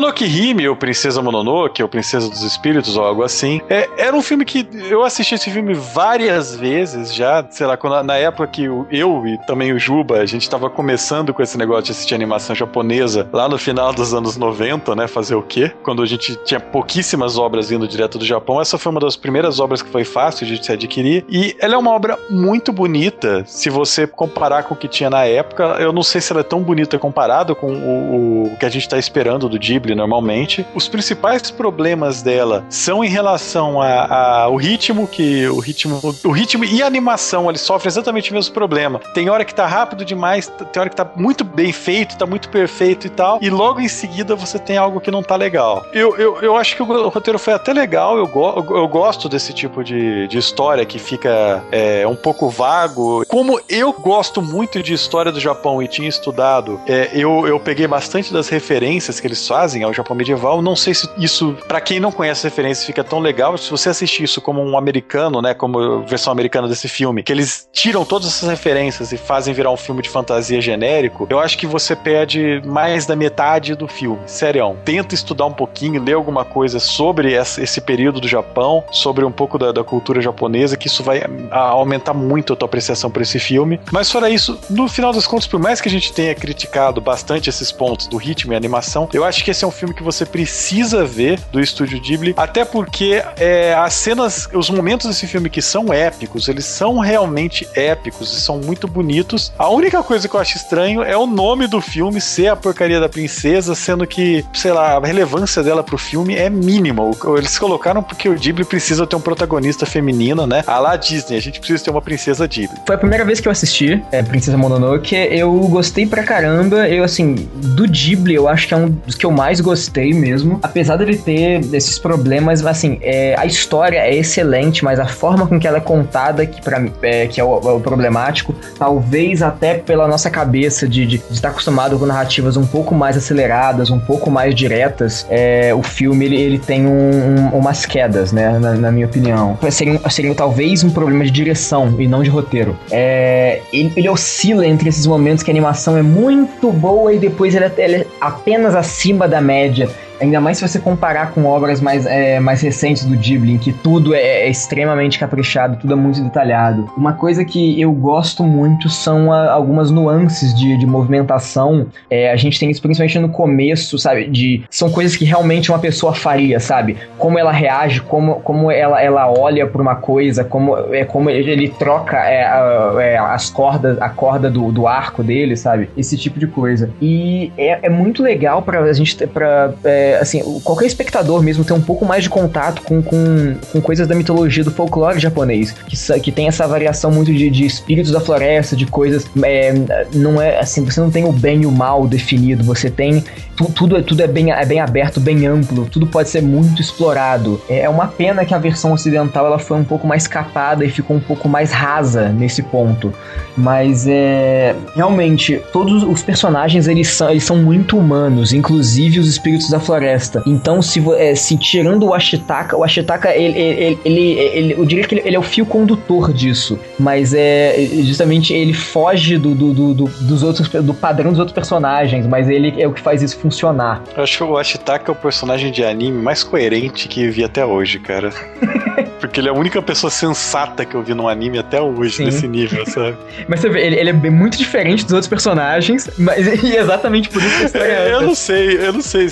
Mononoke Hime, ou Princesa Mononoke, ou Princesa dos Espíritos, ou algo assim, é, era um filme que eu assisti esse filme várias vezes já, sei lá, quando, na época que eu e também o Juba, a gente tava começando com esse negócio de assistir animação japonesa, lá no final dos anos 90, né, fazer o quê? Quando a gente tinha pouquíssimas obras vindo direto do Japão, essa foi uma das primeiras obras que foi fácil de se adquirir, e ela é uma obra muito bonita, se você comparar com o que tinha na época, eu não sei se ela é tão bonita comparado com o, o que a gente tá esperando do Ghibli normalmente. Os principais problemas dela são em relação ao ritmo, que o ritmo, o ritmo e a animação, ele sofre exatamente o mesmo problema. Tem hora que tá rápido demais, tem hora que tá muito bem feito, tá muito perfeito e tal, e logo em seguida você tem algo que não tá legal. Eu, eu, eu acho que o roteiro foi até legal, eu, go, eu gosto desse tipo de, de história que fica é, um pouco vago. Como eu gosto muito de história do Japão e tinha estudado, é, eu, eu peguei bastante das referências que eles fazem ao Japão medieval. Não sei se isso, para quem não conhece a referência, fica tão legal. Se você assistir isso como um americano, né, como versão americana desse filme, que eles tiram todas essas referências e fazem virar um filme de fantasia genérico, eu acho que você perde mais da metade do filme. Sério, tenta estudar um pouquinho, ler alguma coisa sobre esse período do Japão, sobre um pouco da, da cultura japonesa, que isso vai aumentar muito a tua apreciação por esse filme. Mas fora isso, no final das contas, por mais que a gente tenha criticado bastante esses pontos do ritmo e animação, eu acho que esse é um filme que você precisa ver do estúdio Ghibli, até porque é, as cenas, os momentos desse filme que são épicos, eles são realmente épicos e são muito bonitos. A única coisa que eu acho estranho é o nome do filme ser a porcaria da princesa, sendo que, sei lá, a relevância dela pro filme é mínima. Eles colocaram porque o Ghibli precisa ter um protagonista feminino, né? A lá Disney, a gente precisa ter uma princesa Ghibli. Foi a primeira vez que eu assisti é, Princesa Mononoke, eu gostei pra caramba. Eu, assim, do Ghibli, eu acho que é um dos que eu mais gostei mesmo. Apesar dele ter esses problemas, assim, é, a história é excelente, mas a forma com que ela é contada, que, pra, é, que é o, é o, problemático, talvez até pela nossa cabeça de, de, de, estar acostumado com narrativas um pouco mais aceleradas, um pouco mais diretas, é, o filme ele, ele tem um, um, umas quedas, né, na, na, minha opinião. Seria, seria talvez um problema de direção e não de roteiro. É, ele, ele, oscila entre esses momentos que a animação é muito boa e depois ele, é, é apenas acima da média Ainda mais se você comparar com obras mais, é, mais recentes do Ghibli, em que tudo é, é, extremamente caprichado, tudo é muito detalhado. Uma coisa que eu gosto muito são a, algumas nuances de, de movimentação. É, a gente tem isso principalmente no começo, sabe? De, são coisas que realmente uma pessoa faria, sabe? Como ela reage, como, como ela, ela olha por uma coisa, como, é, como ele, troca é, é, as cordas, a corda do, do arco dele, sabe? Esse tipo de coisa. E é, é muito legal pra a gente, pra, é, assim, qualquer espectador mesmo ter um pouco mais de contato com, com, com coisas da mitologia do folclore japonês, que, que tem essa variação muito de, de espíritos da floresta, de coisas. É, não é assim, você não tem o bem e o mal definido, você tem tu, tudo, é, tudo é, bem, é bem aberto, bem amplo, tudo pode ser muito explorado. É, é uma pena que a versão ocidental ela foi um pouco mais capada e ficou um pouco mais rasa nesse ponto. Mas é. Realmente, todos os personagens eles são, eles são muito humanos, inclusive os espíritos da floresta. Então, se, é, se tirando o Ashitaka, o Ashitaka, ele, ele, ele, ele eu diria que ele, ele, é o fio condutor disso. Mas é justamente ele foge do, do, do, do, dos outros, do padrão dos outros personagens, mas ele é o que faz isso funcionar funcionar. Eu acho que o Ashitaka é o personagem de anime mais coerente que eu vi até hoje, cara. (laughs) Porque ele é a única pessoa sensata que eu vi num anime até hoje, Sim. nesse nível, sabe? (laughs) mas você vê, ele, ele, é muito diferente dos outros personagens, mas (laughs) e exatamente por isso que a história é. Eu não sei, eu não sei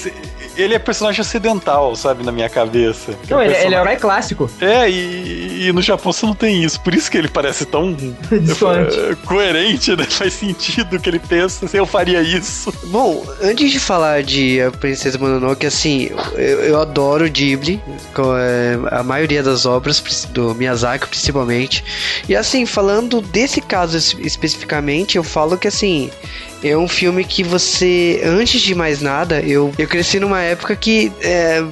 ele é personagem ocidental, sabe, na minha cabeça. Não, ele, ele é herói clássico. É, e, e, no Japão você não tem isso. Por isso que ele parece tão (laughs) é, coerente, né? (laughs) Faz sentido o que ele pensa. Eu faria isso. Bom, antes de falar de A Princesa Mononoke, assim, eu, eu adoro Ghibli, com, é, a maioria das obras, do Miyazaki principalmente. E assim, falando desse caso especificamente, eu falo que assim, é um filme que você, antes de mais nada, eu, eu cresci numa época que é,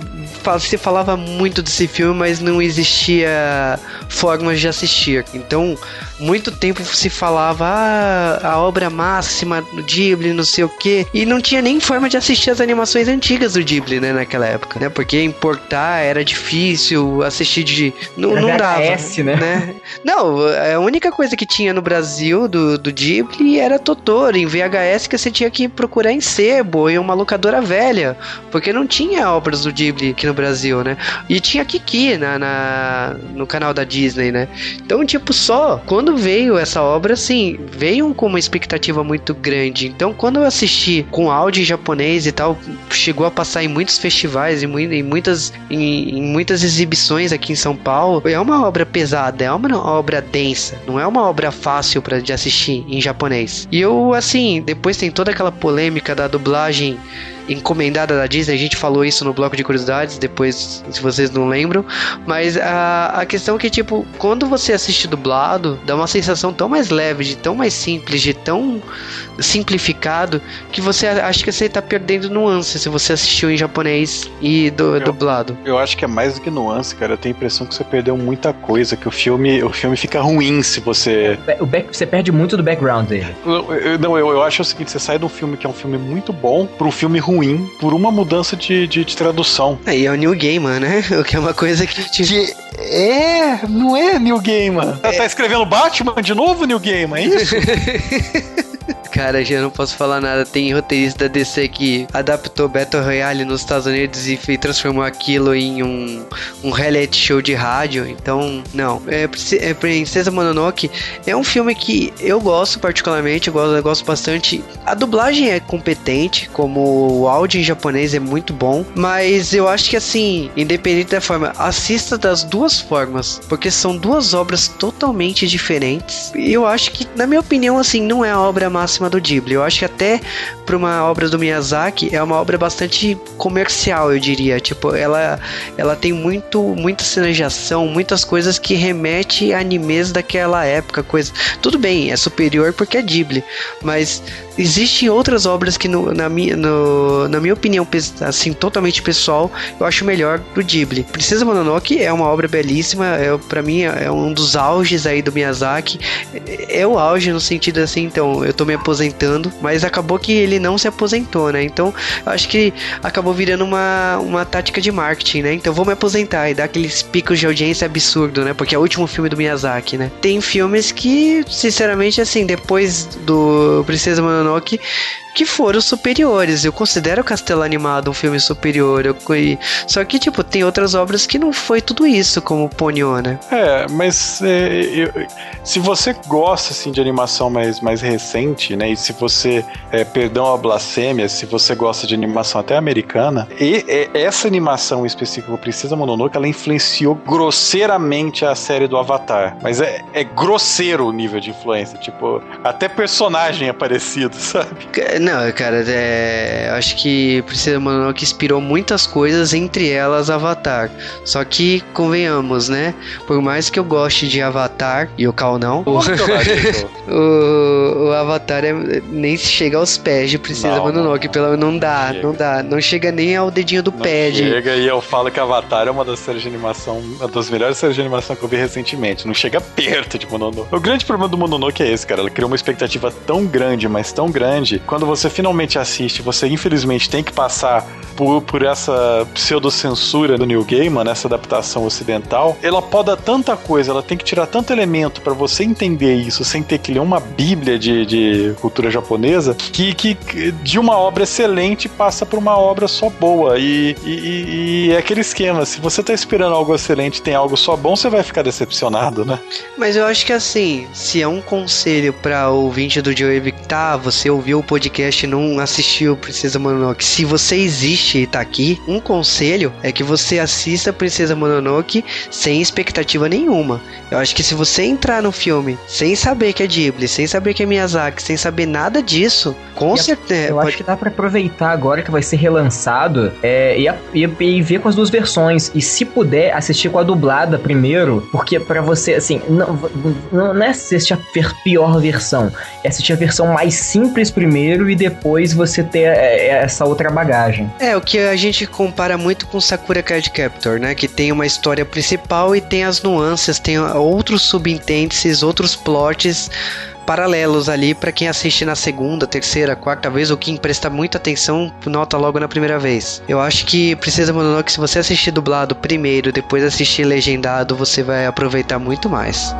você falava muito desse filme, mas não existia formas de assistir. Então, muito tempo se falava ah, a obra máxima do Ghibli, não sei o que, e não tinha nem forma de assistir as animações antigas do Ghibli, né, naquela época, né? Porque importar era difícil, assistir de não, não dava, VHS, né? né? Não, a única coisa que tinha no Brasil do, do Ghibli era Totoro em VHS que você tinha que procurar em sebo em uma locadora velha, porque não tinha obras do Ghibli aqui no Brasil, né? E tinha Kiki na, na no canal da Disney, né? Então, tipo, só quando veio essa obra, assim, veio com uma expectativa muito grande. Então, quando eu assisti com áudio em japonês e tal, chegou a passar em muitos festivais e em muitas, em, em muitas exibições aqui em São Paulo. É uma obra pesada, é uma obra densa, não é uma obra fácil para de assistir em japonês. E eu, assim, depois tem toda aquela polêmica da dublagem encomendada da Disney. A gente falou isso no bloco de curiosidades, depois, se vocês não lembram. Mas a, a questão é que, tipo, quando você assiste dublado, dá uma sensação tão mais leve, de tão mais simples, de tão simplificado, que você acha que você tá perdendo nuance se você assistiu em japonês e do, eu, dublado. Eu acho que é mais do que nuance, cara. Eu tenho a impressão que você perdeu muita coisa, que o filme, o filme fica ruim se você. O back, você perde muito do background dele. Eu, eu, não, eu, eu acho o seguinte: você sai de um filme que é um filme muito bom para um filme ruim ruim por uma mudança de, de, de tradução. Aí é o New Gamer, né? (laughs) O que é uma coisa que. que é, não é New Gamer. É. Tá escrevendo Batman de novo, New Gamer, é isso? (laughs) Cara, já não posso falar nada. Tem roteirista da DC que adaptou Battle Royale nos Estados Unidos e transformou aquilo em um, um reality show de rádio. Então, não. É, é, Princesa Mononoke é um filme que eu gosto particularmente, eu gosto, eu gosto bastante. A dublagem é competente, como o áudio em japonês é muito bom, mas eu acho que assim, independente da forma, assista das duas formas, porque são duas obras totalmente diferentes. E eu acho que, na minha opinião, assim, não é a obra máxima do Ghibli. Eu acho que até para uma obra do Miyazaki é uma obra bastante comercial, eu diria. Tipo, ela, ela tem muito, muita cena de ação, muitas coisas que remete a animes daquela época, coisa. Tudo bem, é superior porque é Ghibli, mas existem outras obras que no, na, minha, no, na minha opinião, assim, totalmente pessoal, eu acho melhor do Ghibli. Princesa Mononoke é uma obra belíssima, é, para mim é um dos auges aí do Miyazaki. É, é o auge no sentido assim, então, eu tô me aposentando, mas acabou que ele não se aposentou, né? Então, acho que acabou virando uma, uma tática de marketing, né? Então, vou me aposentar e dar aqueles picos de audiência absurdo, né? Porque é o último filme do Miyazaki, né? Tem filmes que, sinceramente, assim, depois do Princesa Mononoke, que foram superiores. Eu considero Castelo Animado um filme superior. Eu, só que, tipo, tem outras obras que não foi tudo isso, como Ponyo, né? É, mas é, eu, se você gosta, assim, de animação mais, mais recente, né, e se você, é, perdão a blasfêmia, se você gosta de animação até americana, e, e essa animação específica, Princesa Mononoke, ela influenciou grosseiramente a série do Avatar. Mas é, é grosseiro o nível de influência, tipo, até personagem é parecido, (laughs) sabe? Não, cara, é, acho que Princesa Mononoke inspirou muitas coisas, entre elas Avatar. Só que, convenhamos, né? Por mais que eu goste de Avatar, e o Cal não, (laughs) o, o, o, Avatar é, nem chega aos pés de Princesa Mononoke. Pelo, não dá, não, não dá. Não chega nem ao dedinho do não pé. Chega, de... e eu falo que Avatar é uma das séries de animação, uma das melhores séries de animação que eu vi recentemente. Não chega perto de Mononoke. O grande problema do Mononoke é esse, cara. Ela criou uma expectativa tão grande, mas tão grande, quando você você finalmente assiste, você infelizmente tem que passar por, por essa pseudocensura do New Gaiman, nessa adaptação ocidental, ela poda tanta coisa, ela tem que tirar tanto elemento para você entender isso sem ter que ler uma bíblia de, de cultura japonesa, que, que de uma obra excelente passa por uma obra só boa. E, e, e é aquele esquema: se você tá esperando algo excelente tem algo só bom, você vai ficar decepcionado, né? Mas eu acho que assim, se é um conselho para ouvinte do Joe evitar, você ouviu o podcast e não assistiu Princesa Mononoke, se você existe e tá aqui, um conselho é que você assista Princesa Mononoke sem expectativa nenhuma. Eu acho que se você entrar no filme sem saber que é Ghibli, sem saber que é Miyazaki, sem saber nada disso, com certeza. Eu pode... acho que dá para aproveitar agora que vai ser relançado é, e, e, e, ver com as duas versões. E se puder, assistir com a dublada primeiro, porque para você, assim, não, não é assistir a pior versão, é assistir a versão mais simples primeiro e depois você ter é, é, essa outra bagagem. É, o que a gente compara muito com Sakura Card Captor, né? Que tem uma história principal e tem as nuances, tem outros subintentes, outros plots paralelos ali para quem assiste na segunda, terceira, quarta vez ou quem presta muita atenção, nota logo na primeira vez. Eu acho que Princesa Mononoke, se você assistir dublado primeiro, depois assistir legendado, você vai aproveitar muito mais.